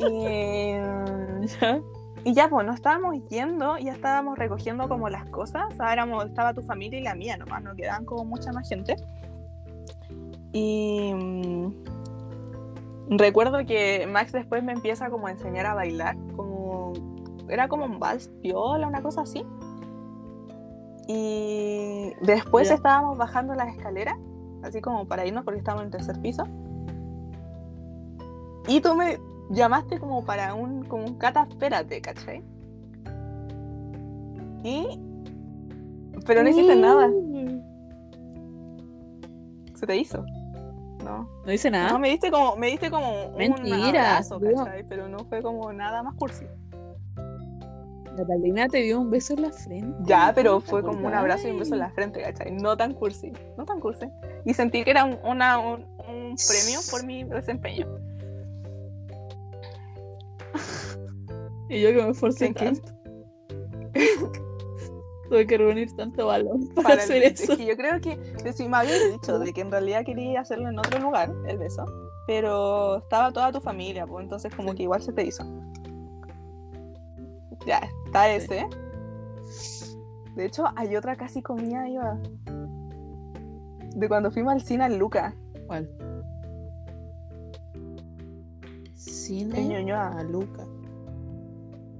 Y, ¿Ya? y ya, pues nos estábamos yendo, ya estábamos recogiendo como las cosas. Ahora éramos- estaba tu familia y la mía nomás, no quedaban como mucha más gente. Y mm, recuerdo que Max después me empieza como a enseñar a bailar, como era como un vals piola, una cosa así. Y después estábamos bajando las escaleras, así como para irnos porque estábamos en el tercer piso. Y tú me llamaste como para un, como un cata, espérate, ¿cachai? Y... Pero no hiciste nada, se te hizo. No. No dice nada. No, me diste como, me diste como un Mentira, abrazo, digo- ¿cachai? Pero no fue como nada más cursi. Catalina te dio un beso en la frente. Ya, pero ¿no te fue como un abrazo y un beso en la frente, ¿cachai? No tan cursi, no tan cursi. Y sentí que era un, una- un, un premio por mi desempeño. Y yo que me esforcé tanto. Tuve que reunir tanto balón para, Para el hacer beso. eso. Es que yo creo que que si me habías dicho de que en realidad quería hacerlo en otro lugar, el beso, pero estaba toda tu familia, pues entonces como que igual se te hizo. Ya, está ese. De hecho, hay otra casi comida iba. De cuando fuimos al cine al Luca, ¿Cuál? Cine Ñuñoa. a Luca.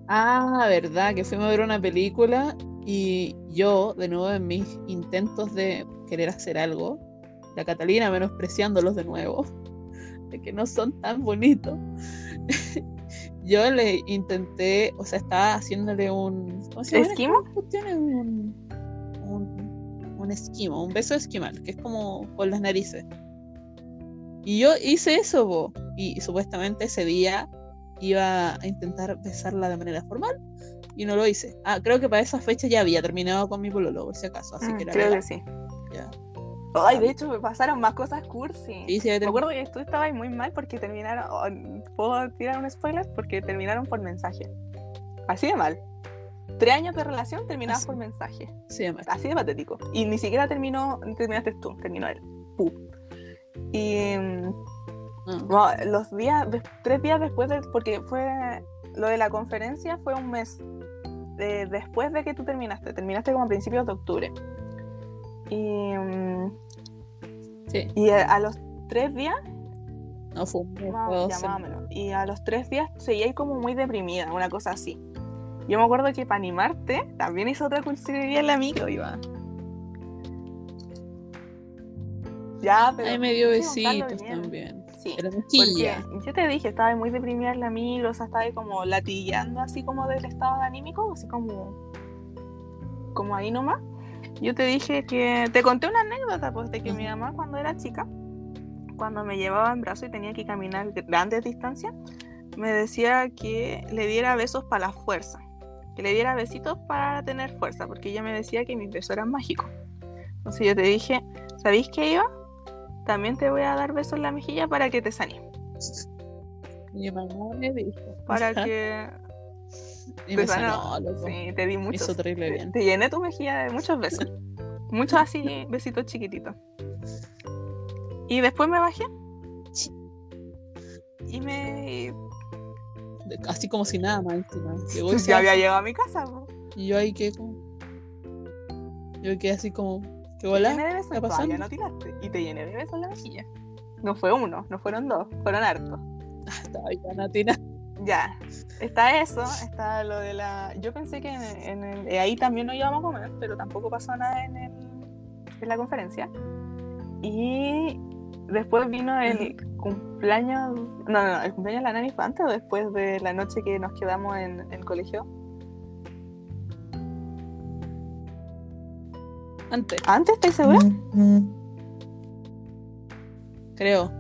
Ah, verdad, que fuimos a ver una película y yo, de nuevo, en mis intentos de querer hacer algo, la Catalina menospreciándolos de nuevo, de que no son tan bonitos. Yo le intenté, o sea, estaba haciéndole un. ¿Cómo se llama? ¿Esquimo? Un, un, un esquimo, un beso esquimal, que es como con las narices. Y yo hice eso, bo, y supuestamente ese día iba a intentar besarla de manera formal y no lo hice. Ah, creo que para esa fecha ya había terminado con mi pololo, por si acaso, así Mm, que era creo que sí. Ya. Ay, de hecho me pasaron más cosas cursi. Sí, sí, Me acuerdo que tú estabas muy mal porque terminaron. oh, ¿Puedo tirar un spoiler? Porque terminaron por mensaje. Así de mal. Tres años de relación terminadas por mensaje. se llama. Así de patético. Y ni siquiera terminó, terminaste tú, terminó él. Pu. Y mm, Ah, bueno, los días, tres días después de, porque fue, lo de la conferencia fue un mes de- después de que tú terminaste, terminaste como a principios de octubre. Y, mm, sí, y a, los tres días, no fue un mes, más, fue dos ya más o semanas. menos, y a los tres días seguía ahí como muy deprimida, una cosa así. Yo me acuerdo que para animarte, también hizo otra cursilería en la micro, iba. Ya, pero... Ahí me dio besitos también. Sí. Pero yo te dije, estaba muy deprimida en la micro, o sea, estaba ahí como latillando así como del estado de anímico, así como, como ahí nomás. Yo te dije que, te conté una anécdota, pues, de que mi mamá cuando era chica, cuando me llevaba en brazo y tenía que caminar grandes distancias, me decía que le diera besos para la fuerza, que le diera besitos para tener fuerza, porque ella me decía que mis besos eran mágicos. Entonces yo te dije, ¿sabéis qué iba? También te voy a dar besos en la mejilla para que te sanes. Mi mamá me dijo. para que Y te sanó. sanó, loco. Sí, te di muchos. Hizo terrible Te- bien. Te llené tu mejilla de muchos besos. Muchos así, besitos chiquititos. Y después me bajé. Y me. Así como si nada más encima. Llegó y se Ya había llegado a mi casa. po. Y yo ahí quedé como. Yo quedé así como. ¿Qué Te bola? llené de besos. ¿Está Todavía no tiraste. Y te llené de besos en la mejilla. No fue uno, no fueron dos, fueron hartos. Estaba ahí tan atina. Ya, está eso, está lo de la... Yo pensé que en, en el- eh, ahí también no íbamos a comer, pero tampoco pasó nada en, el, en la conferencia. Y después vino el cumpleaños... No, no, no, el cumpleaños de la nani fue antes o después de la noche que nos quedamos en, en el colegio. Antes, ¿Antes, estáis segura? creo.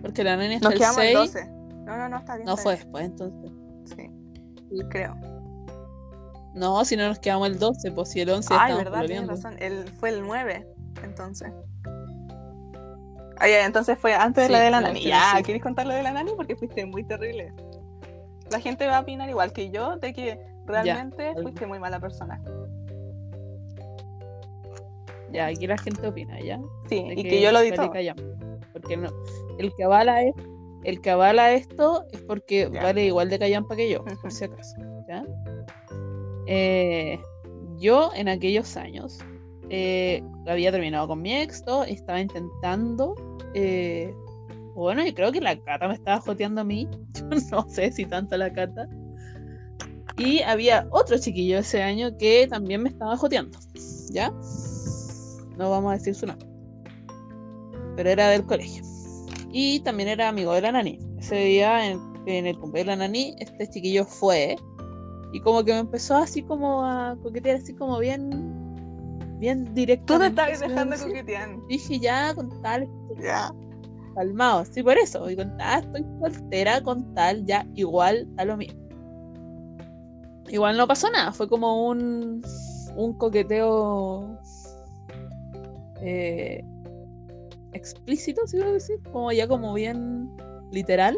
Porque la nena está Nos el quedamos el 6. 12. No, no, no, está bien. No está fue bien. después, entonces. Sí, creo. No, si no nos quedamos el 12, pues si el 11 Ay, verdad, tienes razón. El, fue el 9, entonces. Ah, ya, entonces fue antes de la de la nani. Ya, sí. ¿quieres contar lo de la nani? Porque fuiste muy terrible. La gente va a opinar igual que yo de que realmente fuiste muy mala persona. Ya, aquí la gente opina, ¿ya? Sí, De y que, yo lo callar. Porque no. El que avala es, el que avala esto es porque Ya. vale igual de callampa que yo, por si acaso. ¿ya? Eh, yo en aquellos años eh, había terminado con mi ex, todo, y estaba intentando. eh, bueno, yo creo que la Cata me estaba joteando a mí. Yo no sé si tanto la Cata. Y había otro chiquillo ese año que también me estaba joteando. ¿Ya? No vamos a decir su nombre. Pero era del colegio. Y también era amigo de la nani. Ese día, en, en el cumpleaños de la nani, este chiquillo fue. Y como que me empezó así como a coquetear, así como bien. Bien directo. Tú te estabas dejando coquetear. Dije ya, con tal, Ya. calmado. Sí, por eso. Y con tal, estoy soltera, con tal, ya, igual, a lo mismo. Igual no pasó nada. Fue como un. Un coqueteo. eh, explícito, si quiero decir. Como ya como bien literal.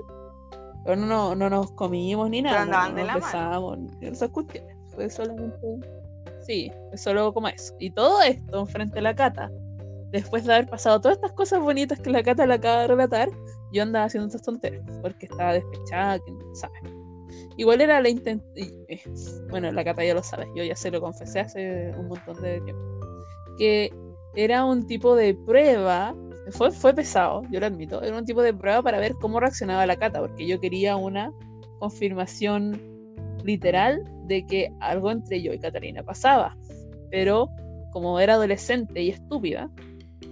Pero no, no, no nos comimos ni nada. no de nos ni esas cuestiones. Fue solamente. Sí, fue solo como eso. Y todo esto frente a la cata después de haber pasado todas estas cosas bonitas que la Cata le acaba de relatar, yo andaba haciendo estas tonteras, porque estaba despechada, que sabe. Igual era la intención. Bueno, la Cata ya lo sabe, yo ya se lo confesé hace un montón de tiempo. Que era un tipo de prueba, fue, fue pesado, yo lo admito, era un tipo de prueba para ver cómo reaccionaba la Cata, porque yo quería una confirmación literal de que algo entre yo y Catalina pasaba. Pero como era adolescente y estúpida,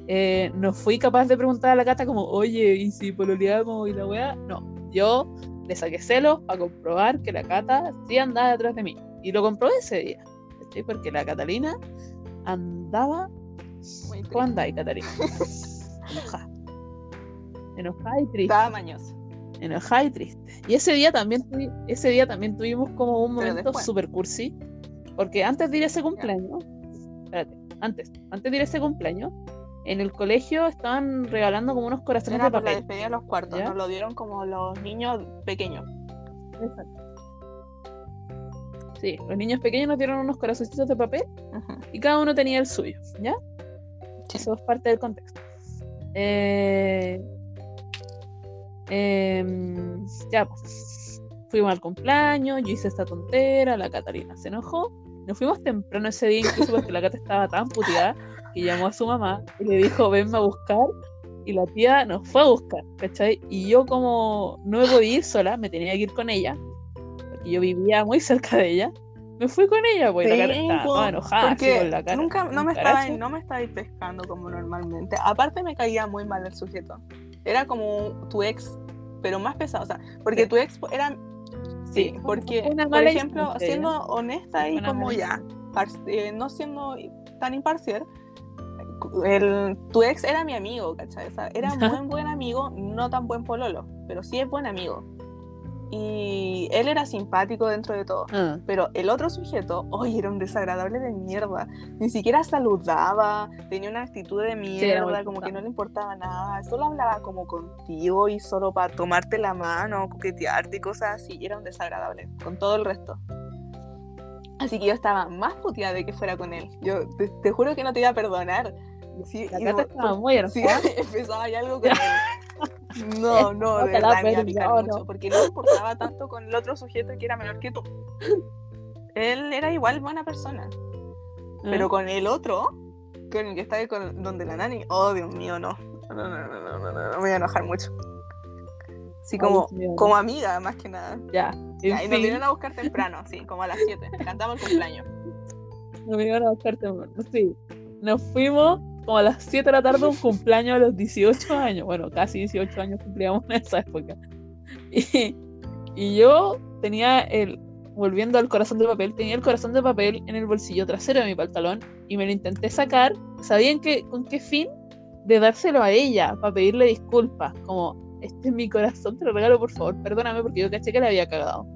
eh, no fui capaz de preguntar a la Cata como, oye, ¿y si pololeamos y la weá? No, yo le saqué celos para comprobar que la Cata sí andaba detrás de mí. Y lo comprobé ese día, ¿cachai? Porque la Catalina andaba... ¿Cómo andáis, Catalina? Enojada. Enojada y triste. Estaba mañosa. Enojada y triste. Y ese día también, ese día también tuvimos como un momento super cursi. Porque antes de ir a ese cumpleaños, espérate, antes, antes de ir a ese cumpleaños, en el colegio estaban regalando como unos corazones Era de por la papel. despedida de los cuartos. ¿Ya? Nos lo dieron como los niños pequeños. Exacto. Sí, los niños pequeños nos dieron unos corazoncitos de papel y cada uno tenía el suyo, ¿ya? Sí. Eso es parte del contexto. Eh, em, ya, pues, fuimos al cumpleaños, yo hice esta tontera, la Catalina se enojó. Nos fuimos temprano ese día, incluso porque la Cata estaba tan puteada que llamó a su mamá y le dijo, venme a buscar. Y la tía nos fue a buscar, ¿cachai? Y yo como no me podía ir sola, me tenía que ir con ella, porque yo vivía muy cerca de ella. Me fui con ella, pues la Cata estaba enojada, porque con la cara. nunca no un me estaba no me estaba pescando como normalmente. Aparte me caía muy mal el sujeto. Era como tu ex, pero más pesado, o sea, porque Sí. tu ex era sí, Sí, porque por ejemplo, influencia, siendo honesta y una como ya, eh, no siendo tan imparcial, el, tu ex era mi amigo, ¿cachai? O sea, era Ya. muy buen amigo, no tan buen pololo, pero sí es buen amigo. Y él era simpático dentro de todo. Ah, Pero el otro sujeto, oye, era un desagradable de mierda. Ni siquiera saludaba, tenía una actitud de mierda, como que no le importaba nada. Solo hablaba como contigo y solo para tomarte la mano, coquetearte y cosas así. Era un desagradable con todo el resto. Así que yo estaba más puteada de que fuera con él. Yo te, te juro que no te iba a perdonar. Sí, la y estaba muy Sí, empezaba ya algo con él. No, no, de No verdad me iba a picar perdono. mucho, porque no importaba tanto con el otro sujeto que era menor que tú. Él era igual buena persona, pero Ah, con el otro, con el que estaba con donde la nani, oh Dios mío, no. No, no, no, no, no, no, me voy a enojar mucho. Sí, Ay, como, Dios mío, no. como amiga, más que nada. Ya, Ya, y nos vinieron a buscar temprano, sí, como a las 7. Cantamos el cumpleaños. nos vinieron a buscar temprano. Sí, nos fuimos como a las 7 de la tarde un cumpleaños a los 18 años. Bueno, casi 18 años cumplíamos en esa época. Y, y yo tenía el, volviendo al corazón de papel, tenía el corazón de papel en el bolsillo trasero de mi pantalón y me lo intenté sacar. ¿Sabían que, con qué fin? De dárselo a ella, para pedirle disculpas. Como, este es mi corazón, te lo regalo por favor, perdóname porque yo caché que le había cagado.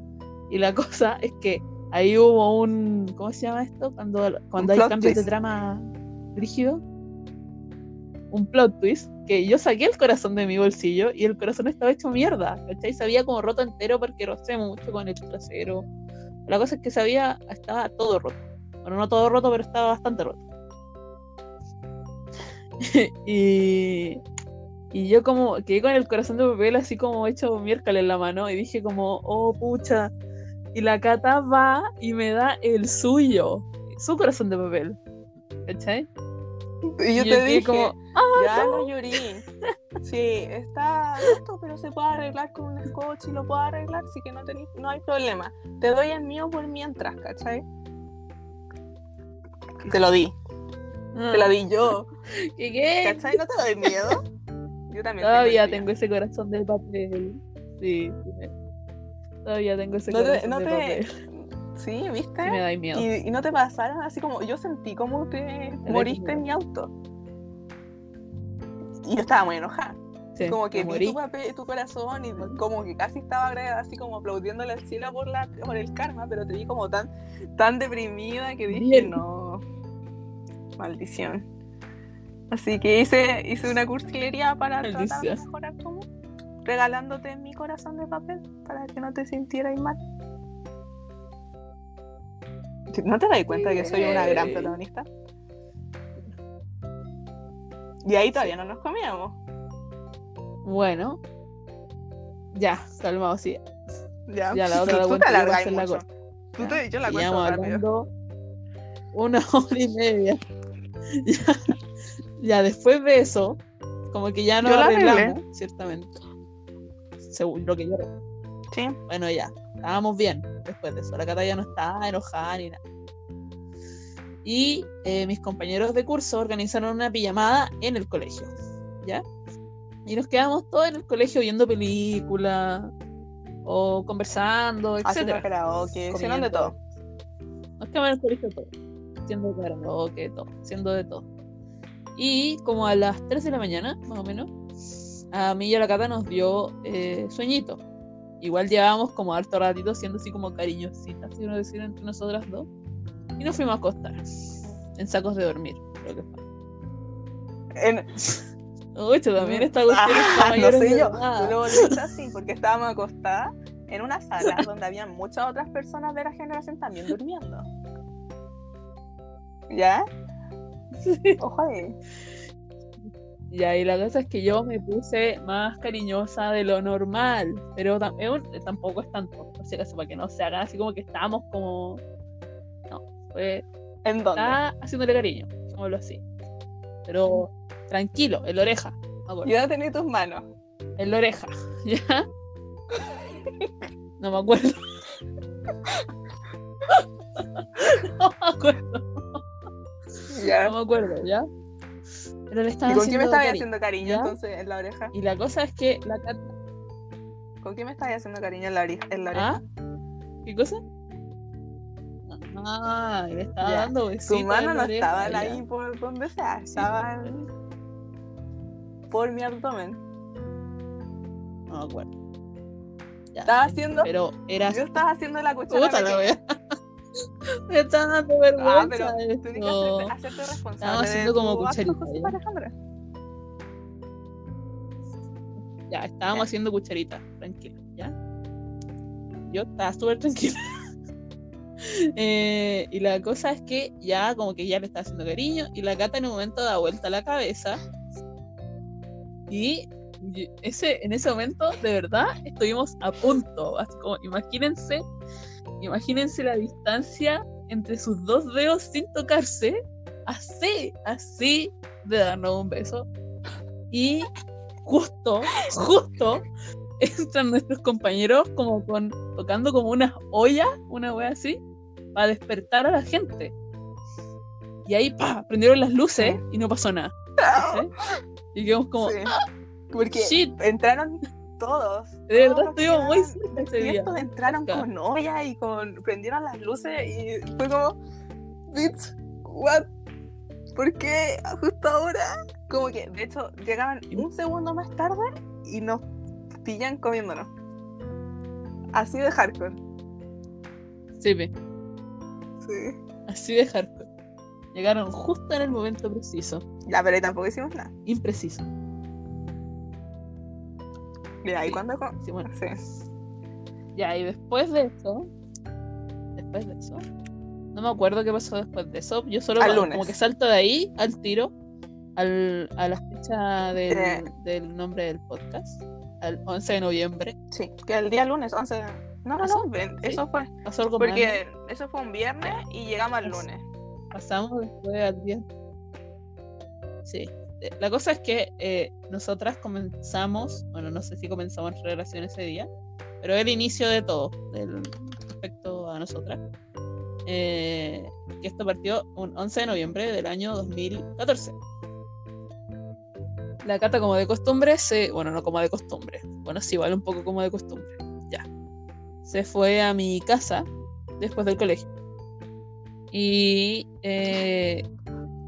Y la cosa es que ahí hubo un. ¿Cómo se llama esto? Cuando, cuando hay cambios de trama rígido. Un plot twist. Que yo saqué el corazón de mi bolsillo y el corazón estaba hecho mierda. ¿Cachai? Se había como roto entero porque rocé mucho con el trasero. La cosa es que se había, estaba todo roto. Bueno, no todo roto, pero estaba bastante roto. y, y yo como quedé con el corazón de papel así como hecho miércoles en la mano y dije como, oh pucha. Y la cata va y me da el suyo, su corazón de papel. ¿Cachai? Y yo Y te dije, como, ah, ya no. no llorí. Sí, está roto, pero se puede arreglar con un scotch y lo puedo arreglar, así que no, tení- no hay problema. Te doy el mío por mientras, ¿cachai? Te lo di, te lo di yo. ¿Qué, qué? ¿Cachai? ¿No te doy miedo? Yo también. Todavía tengo ese corazón de papel. Sí, sí. Todavía tengo ese No te, corazón no de te... papel. Sí, Y me ¿viste? da miedo. Y, y no te pasaron así como yo sentí como te moriste en mi auto. Y yo estaba muy enojada. Sí, como que vi tu, papel, tu corazón y como que casi estaba así como aplaudiéndole al cielo por, la, por el karma, pero te vi como tan, tan deprimida que dije, Bien. no, maldición. Así que hice, hice una cursilería para tratar de mejorar tu regalándote mi corazón de papel para que no te sintieras mal. ¿No te das cuenta que soy una gran protagonista? Y ahí todavía no nos comíamos. Bueno. Ya, calmado, sí. Ya, Ya, la otra la tú cuento te yo, alargas voy a hacerla mucho. corta. Tú te, yo la rápido. hablando una hora y media. ya, ya, después de eso, como que ya no Yo la arreglamos, ciertamente. Según lo que yo Sí. Bueno, ya, estábamos bien después de eso. La Cata ya no estaba enojada ni nada. Y eh, mis compañeros de curso organizaron una pijamada en el colegio, ¿ya? Y nos quedamos todos en el colegio viendo películas o conversando, Haciendo etc. karaoke, haciendo de todo. Nos quedamos en el colegio todos, haciendo karaoke, todo, haciendo de todo. Y como a las 3 de la mañana, más o menos, a mí y a la Cata nos dio eh, sueñito. Igual llevábamos como harto ratito siendo así como cariñositas, si uno decir entre nosotras dos. Y nos fuimos a acostar. En sacos de dormir, creo que fue. En- Uy, también está cuestión Ah, está no sé yo, tú lo volviste así porque estábamos acostadas en una sala donde había muchas otras personas de la generación también durmiendo. ¿Ya? Ojo ahí. Y ahí la cosa es que yo me puse más cariñosa de lo normal, pero tampoco es tanto, por si acaso, para que no se haga así como que estábamos como... No, fue... ¿En dónde? Está haciéndole cariño, digámoslo así. Pero tranquilo, en la oreja. Yo ya tenía tus manos. En la oreja, ¿ya? No me acuerdo. no me acuerdo. Ya. No me acuerdo, ¿ya? Pero le estaba ¿Y con quién me estabas haciendo cariño ¿ya? entonces en la oreja? Y la cosa es que la Cata. ¿Con quién me estabas haciendo cariño en la, ori- en la oreja? ¿Ah? ¿Qué cosa? Ah, le estaba Ya. dando besitos. Tus manos en no oreja, estaban ya. ahí por donde sea, estaban por mi abdomen. No me acuerdo. Ya, Estaba haciendo. Pero era. Yo estaba haciendo la cuchara. Puta la wea. Me está dando vergüenza. Ah, pero tienes que hacerte, hacerte responsable. Estaba de haciendo como cucharita, ya. Estábamos Ya. haciendo cucharita, tranquila, ¿ya? Yo estaba súper tranquila. Eh, y la cosa es que ya como que ya le está haciendo cariño y la gata en un momento da vuelta la cabeza y y ese, en ese momento de verdad estuvimos a punto, así como imagínense, imagínense la distancia entre sus dos dedos sin tocarse, así, así de darnos un beso y justo, justo entran nuestros compañeros como con tocando como unas ollas, una wea así, para despertar a la gente. Y ahí, pa, prendieron las luces y no pasó nada. Y quedamos como, Sí. Porque shit, entraron todos. de todos verdad estuvimos muy cerca ese día. despiertos entraron con olla y con prendieron las luces y fue como bitch what ¿por qué justo ahora? como que de hecho llegaban un segundo más tarde y nos pillan comiéndonos así de hardcore Sí, ve, sí así de hardcore. Llegaron justo en el momento preciso, ya pero ahí tampoco hicimos nada impreciso. Y ahí cuando co- Sí, bueno. sí Ya, y después de eso, después de eso, no me acuerdo qué pasó después de eso. Yo solo como que salto de ahí al tiro, al, a la fecha del, Eh. del nombre del podcast, al 11 de noviembre. sí que el día lunes 11 no no no ven, Sí. eso fue Pasó algo más, porque eso fue un viernes y llegamos al lunes ¿no? Pasamos después al día. Sí. Eh, La cosa es que eh, nosotras comenzamos, bueno, no sé si comenzamos nuestra relación ese día, pero el inicio de todo, del, respecto a nosotras. eh, que esto partió un 11 de noviembre del año 2014. La Cata, como de costumbre, se. Bueno, no como de costumbre. Bueno, sí, igual un poco como de costumbre. Ya. Se fue a mi casa después del colegio. Y.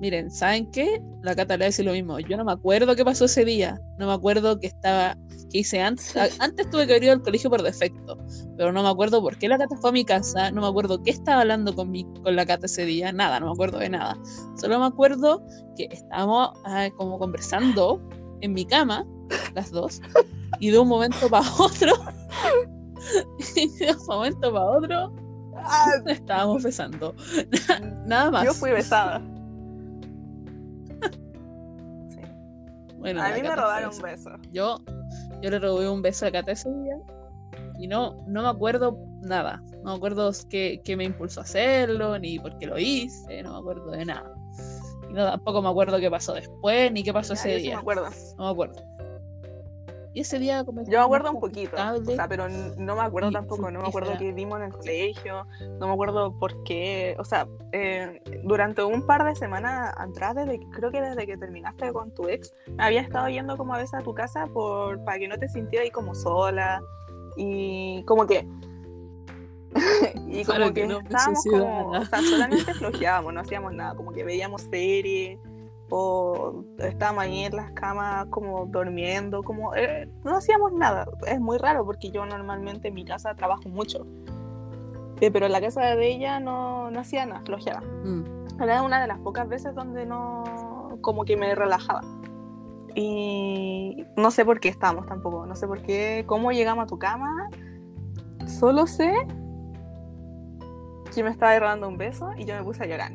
miren, ¿saben qué? La Cata le decir lo mismo. Yo no me acuerdo qué pasó ese día. No me acuerdo qué estaba. ¿Qué hice antes? Antes tuve que haber ido al colegio por defecto. Pero no me acuerdo por qué la Cata fue a mi casa. No me acuerdo qué estaba hablando con, mi, con la Cata ese día. Nada, no me acuerdo de nada. Solo me acuerdo que estábamos ah, como conversando en mi cama, las dos, y de un momento para otro, y de un momento para otro, Ah, estábamos besando. Nada más. yo fui besada Bueno, a mí me robaron un beso eso. Yo, yo le robé un beso a Cata ese día y no, no me acuerdo nada. No me acuerdo qué, qué me impulsó a hacerlo, ni por qué lo hice, no me acuerdo de nada. Y no, tampoco me acuerdo qué pasó después, ni qué pasó Ya, ese día. me acuerdo No me acuerdo. Y ese día comenzó Yo me acuerdo un poquito, o sea, pero no me acuerdo tampoco, no me acuerdo qué vimos en el colegio, no me acuerdo por qué, o sea, eh, durante un par de semanas atrás, desde, creo que desde que terminaste con tu ex, me había estado yendo como a veces a tu casa por, para que no te sintieras ahí como sola y como que... y como que, que no me estábamos como, o sea, solamente flojeábamos, no hacíamos nada, como que veíamos series o estábamos ahí en las camas como durmiendo, como eh, no hacíamos nada. Es muy raro porque yo normalmente en mi casa trabajo mucho, Eh, pero en la casa de ella no, no hacía nada, flojeaba. Mm. Era una de las pocas veces donde no, como que me relajaba. Y no sé por qué estamos tampoco, no sé por qué, cómo llegamos a tu cama. Solo sé que me estaba dando un beso y yo me puse a llorar.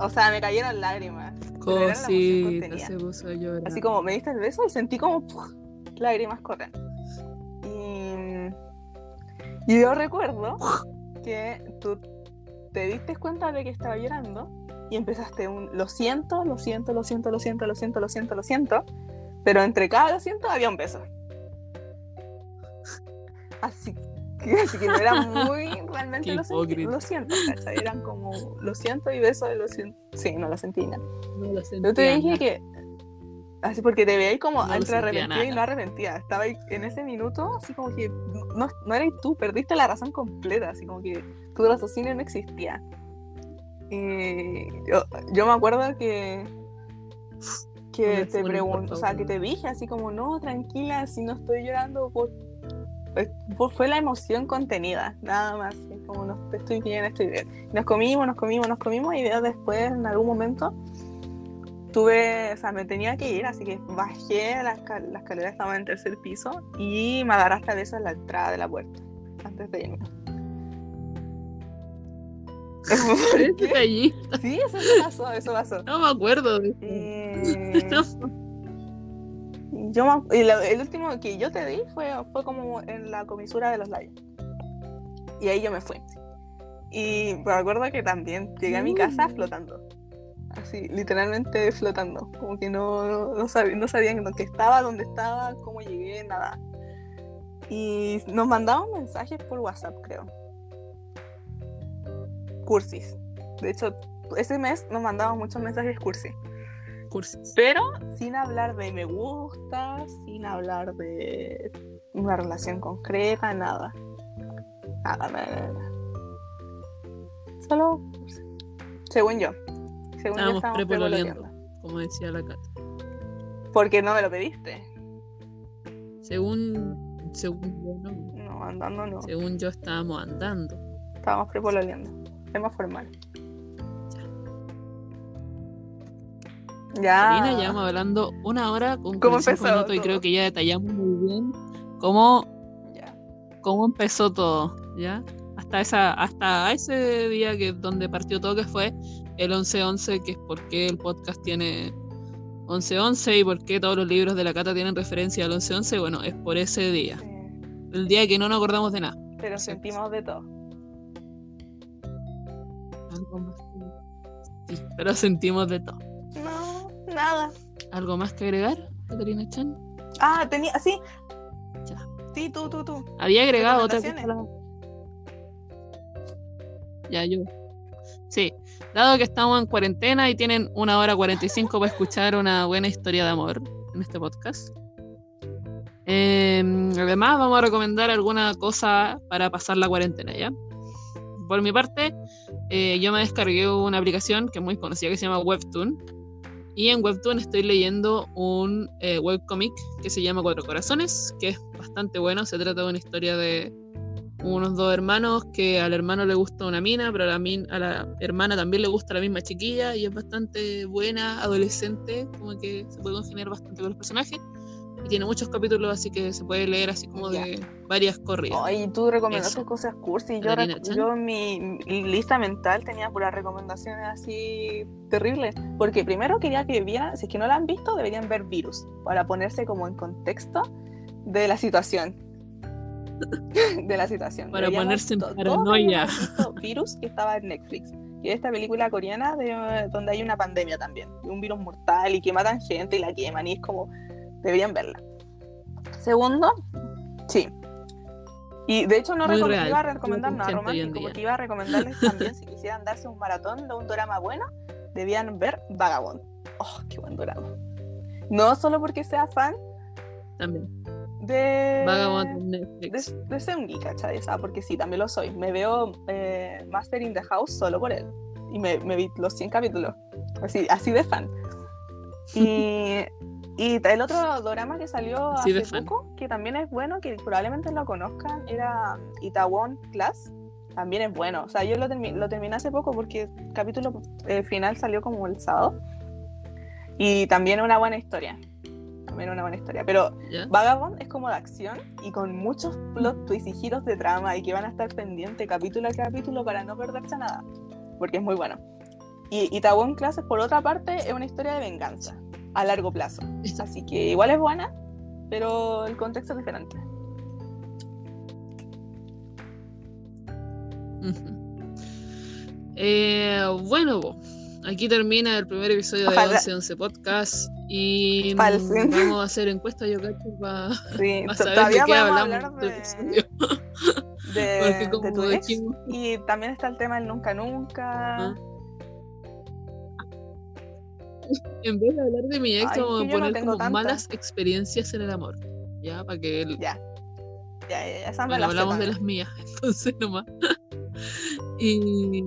O sea, me cayeron lágrimas. Cosita, se puso a llorar. Así como me diste el beso y sentí como ¡puf! lágrimas correr. Y, y yo recuerdo que tú te diste cuenta de que estaba llorando y empezaste un lo siento, lo siento, lo siento, lo siento, lo siento, lo siento, lo siento. Pero entre cada lo siento había un beso. Así que, así que no era muy realmente lo, sentí, lo siento, ¿cachai? Eran como lo siento y beso de lo siento. Sí, no lo sentí nada. No lo Yo te dije nada. que. Así porque te veía ahí como No entre arrepentida y no arrepentida. Estaba ahí en ese minuto, así como que no, no eras tú, perdiste la razón completa, así como que tu raciocinio no existía. Y yo, yo me acuerdo que. Que te pregunto, o sea, que te dije así como, no, tranquila, si no estoy llorando, por, por- fue la emoción contenida, nada más. es Como, no, estoy bien, estoy bien. Nos comimos, nos comimos, nos comimos, y después, en algún momento, tuve, o sea, me tenía que ir, así que bajé la, esca- la escalera, estaba en tercer piso, y me agarraste a besos en la entrada de la puerta, antes de irme. ¿Por Eres qué? Sí, eso pasó, eso pasó. No me acuerdo de Eh. yo lo- el último que yo te di fue, fue como en la comisura de los labios. Y ahí yo me fui. Y me acuerdo que también llegué a mi casa Mm. flotando. Así, literalmente flotando. Como que no, no, sabía, no sabía en dónde estaba, dónde estaba, cómo llegué, nada. Y nos mandaban mensajes por WhatsApp, creo. Cursis. De hecho, ese mes nos mandaban muchos mensajes cursis. Cursis. Pero sin hablar de me gusta, sin hablar de una relación concreta, nada. Nada, nada, nada. Solo, según yo. Según yo Estábamos estábamos prepololeando. prepololeando. Como decía la Cata. Porque no me lo pediste. Según, según yo, no. No, andando no. Según yo estábamos andando. Estábamos prepololeando. Es más formal. Ya. Karina, llevamos hablando una hora con ¿Cómo 45 empezó minutos y creo que ya detallamos muy bien cómo, Ya. cómo empezó todo, ¿ya? Hasta esa, hasta ese día que donde partió todo, que fue el 11-11, que es por qué el podcast tiene 11-11 y por qué todos los libros de la Cata tienen referencia al 11-11, bueno, es por ese día. Sí. El día que no nos acordamos de nada. Pero sentimos de todo. Pero sentimos de todo. Nada. ¿Algo más que agregar, Caterina Chan? Ah, tenía, sí. Ya. Sí, tú, tú, tú. Había agregado otra. Ya, yo. Sí, dado que estamos en cuarentena y tienen una hora 45 para escuchar una buena historia de amor en este podcast. eh, además, vamos a recomendar alguna cosa para pasar la cuarentena, ¿ya? Por mi parte, eh, yo me descargué una aplicación que es muy conocida que se llama Webtoon. Y en Webtoon estoy leyendo un eh, webcomic que se llama Cuatro Corazones, que es bastante bueno. Se trata de una historia de unos dos hermanos que al hermano le gusta una mina, pero a la, min- a la hermana también le gusta la misma chiquilla y es bastante buena, adolescente, como que se puede congeniar bastante con los personajes. Y tiene muchos capítulos, así que se puede leer así como Ya. de varias corridas. Ay, tú recomendaste cosas cursi. Yo, yo en mi lista mental tenía puras recomendaciones así terribles. Porque primero quería que vieran, si es que no la han visto, deberían ver Virus. Para ponerse como en contexto de la situación. de la situación. Para Deberíamos ponerse en paranoia. Virus que estaba en Netflix. Y es esta película coreana de, donde hay una pandemia también. Un virus mortal y que matan gente y la queman. Y es como, deberían verla. Segundo, sí. Y de hecho no recom- iba a recomendar nada romántico, porque iba a recomendarles también, si quisieran darse un maratón de un drama bueno, debían ver Vagabond. Oh, qué buen drama. No solo porque sea fan También. de... Vagabond Netflix. de, de Seungi, ¿cachai? O sea, porque sí, también lo soy. Me veo eh, Master in the House solo por él. Y me, me vi los 100 capítulos. Así, así de fan. Y, y el otro drama que salió de hace poco, que también es bueno, que probablemente lo conozcan, era Itaewon Class. También es bueno. O sea, yo lo, termi- lo terminé hace poco porque el capítulo eh, final salió como el sábado. Y también una buena historia. También una buena historia. Pero ¿Ya? Vagabond es como de acción y con muchos plot twists y giros de trama y que van a estar pendientes capítulo a capítulo para no perderse nada, porque es muy bueno. Y Itaúen Clases, por otra parte, es una historia de venganza a largo plazo. Así que igual es buena, pero el contexto es diferente. Eh, bueno, aquí termina el primer episodio de 1111 Podcast y vamos a hacer encuestas yo creo para sí, saber de qué hablamos de... episodio. De, tu ex, y también está el tema del nunca nunca. En vez de hablar de mi ex, vamos a poner como malas experiencias en el amor. Ya, para que él... Ya. Ya, ya, ya bueno, hablamos de las mías, entonces nomás. y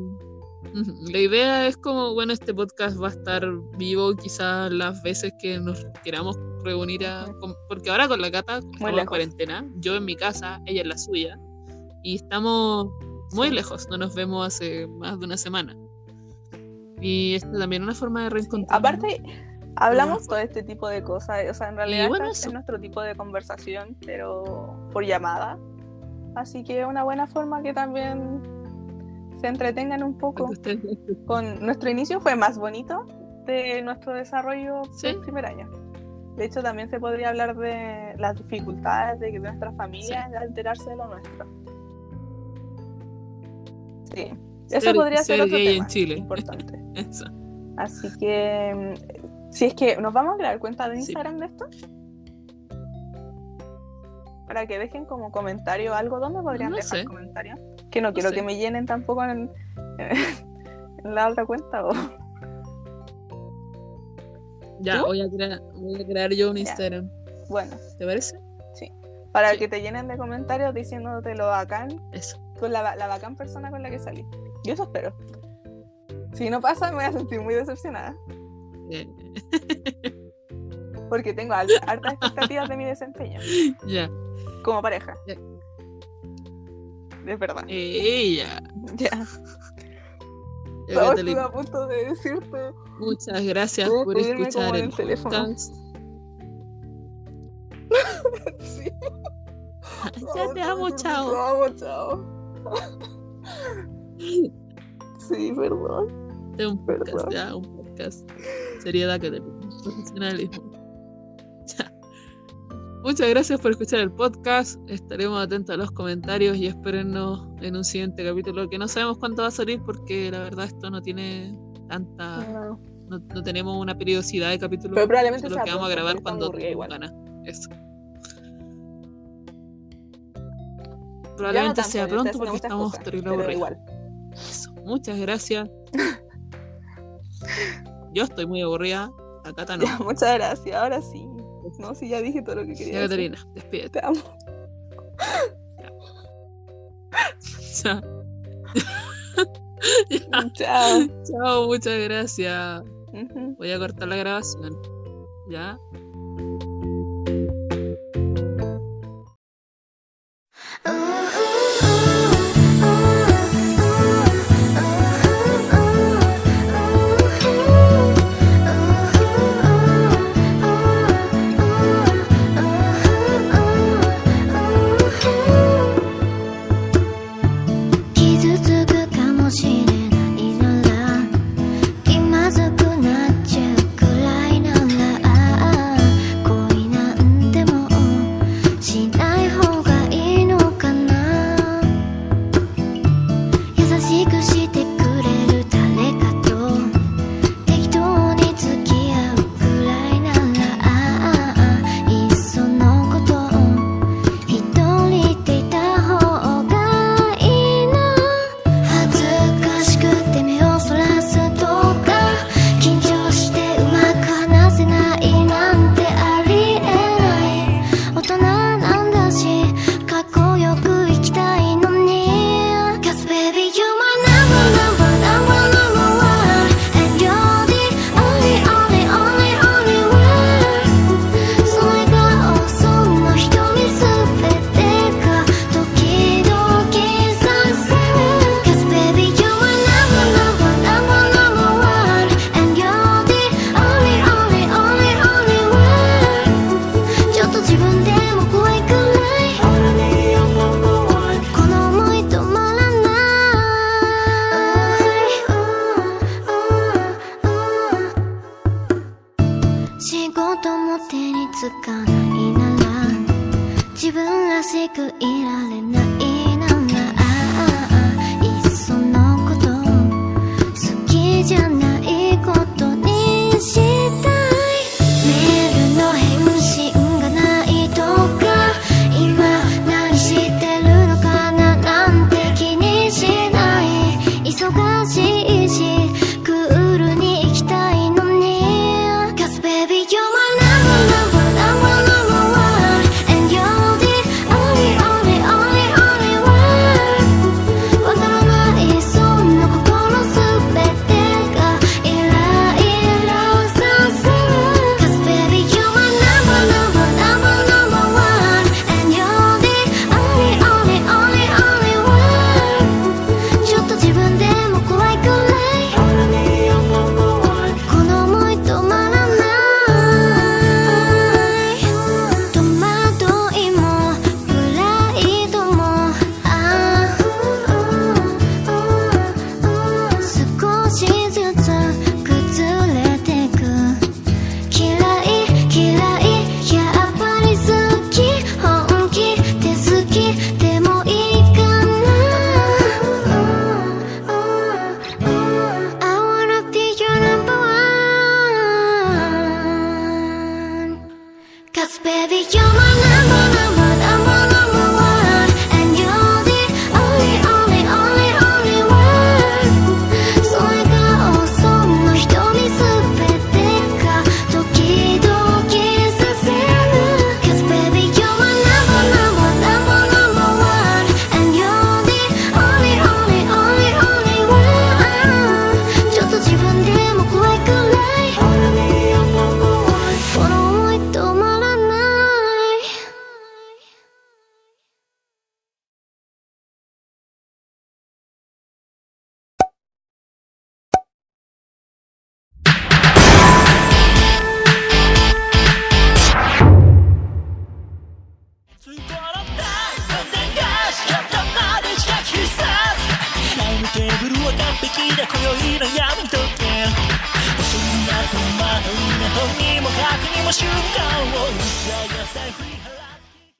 la idea es como, bueno, este podcast va a estar vivo quizás las veces que nos queramos reunir a... Porque ahora con la Cata estamos en cuarentena, yo en mi casa, ella en la suya, y estamos muy lejos, no nos vemos hace más de una semana. Y esto también es una forma de reencontrar. Aparte, hablamos todo este tipo de cosas, o sea, en realidad es nuestro tipo de conversación, pero por llamada. Así que es una buena forma que también se entretengan un poco. Con nuestro inicio fue más bonito de nuestro desarrollo del primer año. De hecho, también se podría hablar de las dificultades de que nuestras familias sí. alterarse de lo nuestro. Sí, eso podría ser, otro tema importante. Así que, si es que nos vamos a crear cuenta de Instagram de esto, para que dejen como comentario algo, ¿dónde podrían dejar comentarios? Que no, quiero que me llenen tampoco en, la otra cuenta. Ya, voy a, crear, voy a, crear, yo un Instagram. Bueno. ¿Te parece? Sí. Para que te llenen de comentarios diciéndote lo bacán. Eso. Con la, la bacán persona con la que salí. Yo eso espero. Si no pasa, me voy a sentir muy decepcionada. Porque tengo hartas expectativas de mi desempeño. Ya. Como pareja es verdad. Ella. Ya. Estoy a punto de decirte. Muchas gracias por escuchar el, podcast. sí. ya te amo, chao. Te amo, chao. sí, perdón. Es un podcast, ya, un podcast. Seriedad que te profesionalismo. Muchas gracias por escuchar el podcast. Estaremos atentos a los comentarios y espérennos en un siguiente capítulo que no sabemos cuánto va a salir porque la verdad esto no tiene tanta. No, tenemos una periodicidad de capítulos. Pero probablemente que vamos a grabar cuando gana. Eso. Probablemente sea pronto porque estamos terrible eso, muchas gracias. Yo estoy muy aburrida. A Cata no. Muchas gracias, ahora sí. No, si ya dije todo lo que quería. Ya, Caterina, despídete. Te amo. Ya. Chao. Chao, muchas gracias. Voy a cortar la grabación. ¿Ya? Uh.